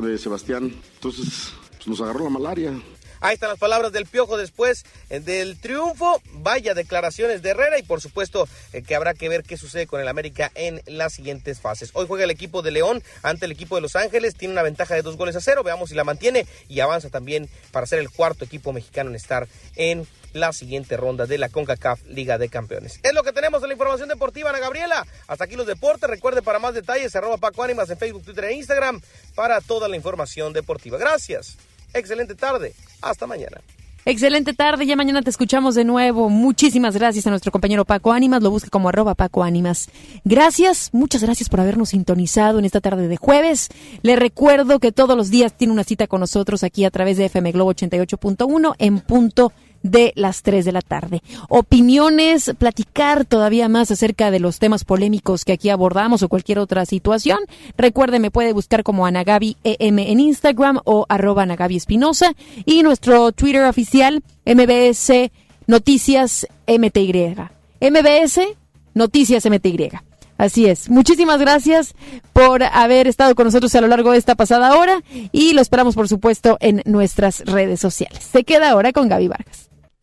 de Sebastián. Entonces, nos agarró la malaria.
Ahí están las palabras del Piojo después eh, del triunfo. Vaya declaraciones de Herrera y por supuesto eh, que habrá que ver qué sucede con el América en las siguientes fases. Hoy juega el equipo de León ante el equipo de Los Ángeles. Tiene una ventaja de dos goles a cero. Veamos si la mantiene y avanza también para ser el cuarto equipo mexicano en estar en la siguiente ronda de la CONCACAF Liga de Campeones. Es lo que tenemos en la información deportiva, Ana Gabriela. Hasta aquí los deportes. Recuerde para más detalles, arroba Paco Ánimas en Facebook, Twitter e Instagram para toda la información deportiva. Gracias. Excelente tarde. Hasta mañana.
Excelente tarde, ya mañana te escuchamos de nuevo. Muchísimas gracias a nuestro compañero Paco Ánimas, lo busque como arroba Paco Ánimas. Gracias, muchas gracias por habernos sintonizado en esta tarde de jueves. Le recuerdo que todos los días tiene una cita con nosotros aquí a través de FM Globo 88.1 en punto de las 3 de la tarde. Opiniones, platicar todavía más acerca de los temas polémicos que aquí abordamos o cualquier otra situación. Recuerde, me puede buscar como Anagabi EM en Instagram o arroba Anagabi Espinosa y nuestro Twitter oficial MBS Noticias MTY. MBS Noticias MTY. Así es. Muchísimas gracias por haber estado con nosotros a lo largo de esta pasada hora y lo esperamos, por supuesto, en nuestras redes sociales. Se queda ahora con Gaby Vargas.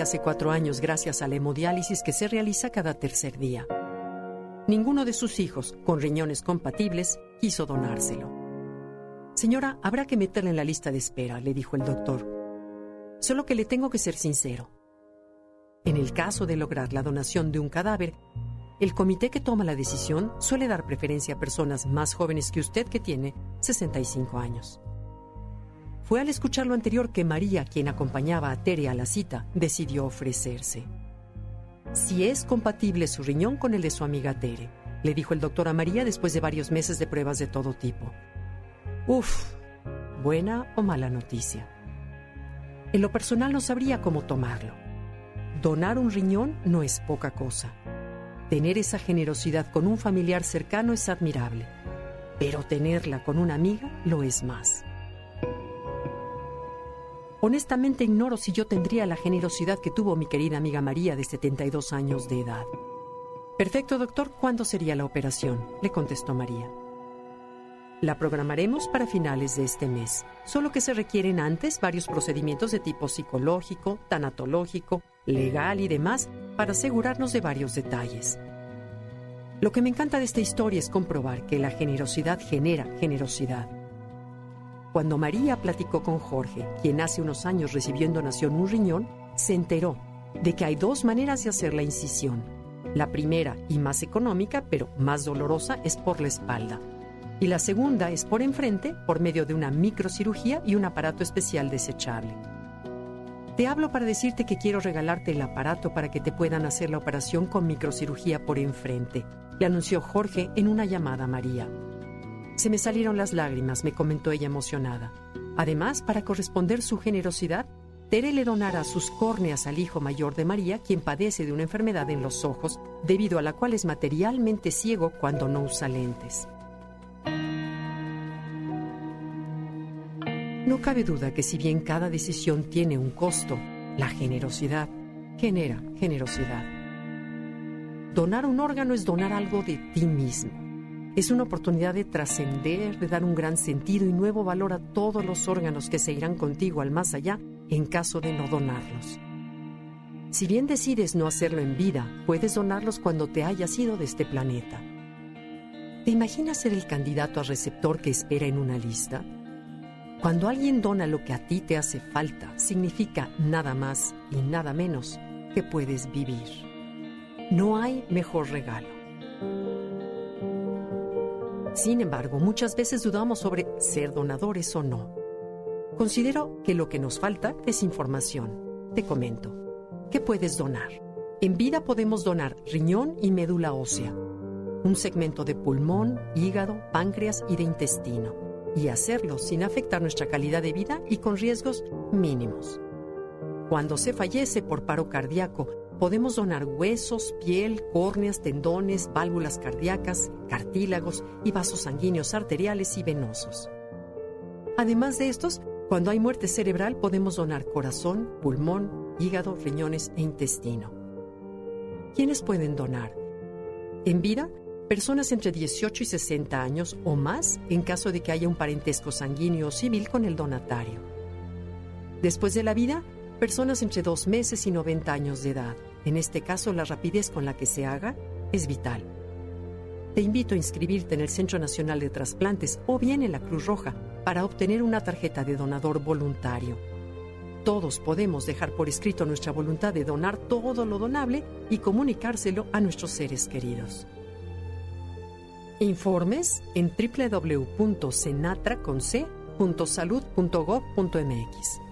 Hace cuatro años gracias a la hemodiálisis que se realiza cada tercer día. Ninguno de sus hijos, con riñones compatibles, quiso donárselo. Señora, habrá que meterla en la lista de espera, le dijo el doctor. Solo que le tengo que ser sincero. En el caso de lograr la donación de un cadáver, el comité que toma la decisión suele dar preferencia a personas más jóvenes que usted que tiene 65 años. Fue al escuchar lo anterior que María, quien acompañaba a Tere a la cita, decidió ofrecerse. Si es compatible su riñón con el de su amiga Tere, le dijo el doctor a María después de varios meses de pruebas de todo tipo. Uf, buena o mala noticia. En lo personal no sabría cómo tomarlo. Donar un riñón no es poca cosa. Tener esa generosidad con un familiar cercano es admirable, pero tenerla con una amiga lo es más. Honestamente ignoro si yo tendría la generosidad que tuvo mi querida amiga María de 72 años de edad. Perfecto, doctor, ¿cuándo sería la operación? le contestó María. La programaremos para finales de este mes, solo que se requieren antes varios procedimientos de tipo psicológico, tanatológico, legal y demás para asegurarnos de varios detalles. Lo que me encanta de esta historia es comprobar que la generosidad genera generosidad. Cuando María platicó con Jorge, quien hace unos años recibió en donación un riñón, se enteró de que hay dos maneras de hacer la incisión. La primera y más económica, pero más dolorosa, es por la espalda. Y la segunda es por enfrente, por medio de una microcirugía y un aparato especial desechable. Te hablo para decirte que quiero regalarte el aparato para que te puedan hacer la operación con microcirugía por enfrente, le anunció Jorge en una llamada a María. Se me salieron las lágrimas, me comentó ella emocionada. Además, para corresponder su generosidad, Tere le donará sus córneas al hijo mayor de María, quien padece de una enfermedad en los ojos, debido a la cual es materialmente ciego cuando no usa lentes. No cabe duda que si bien cada decisión tiene un costo, la generosidad genera generosidad. Donar un órgano es donar algo de ti mismo. Es una oportunidad de trascender, de dar un gran sentido y nuevo valor a todos los órganos que se irán contigo al más allá en caso de no donarlos. Si bien decides no hacerlo en vida, puedes donarlos cuando te hayas ido de este planeta. ¿Te imaginas ser el candidato a receptor que espera en una lista? Cuando alguien dona lo que a ti te hace falta, significa nada más y nada menos que puedes vivir. No hay mejor regalo. Sin embargo, muchas veces dudamos sobre ser donadores o no. Considero que lo que nos falta es información. Te comento. ¿Qué puedes donar? En vida podemos donar riñón y médula ósea, un segmento de pulmón, hígado, páncreas y de intestino, y hacerlo sin afectar nuestra calidad de vida y con riesgos mínimos. Cuando se fallece por paro cardíaco, podemos donar huesos, piel, córneas, tendones, válvulas cardíacas, cartílagos y vasos sanguíneos arteriales y venosos. Además de estos, cuando hay muerte cerebral podemos donar corazón, pulmón, hígado, riñones e intestino. ¿Quiénes pueden donar? En vida, personas entre 18 y 60 años o más en caso de que haya un parentesco sanguíneo o civil con el donatario. Después de la vida, personas entre 2 meses y 90 años de edad. En este caso, la rapidez con la que se haga es vital. Te invito a inscribirte en el Centro Nacional de Trasplantes o bien en la Cruz Roja para obtener una tarjeta de donador voluntario. Todos podemos dejar por escrito nuestra voluntad de donar todo lo donable y comunicárselo a nuestros seres queridos. Informes en www.cenatraconc.salud.gov.mx.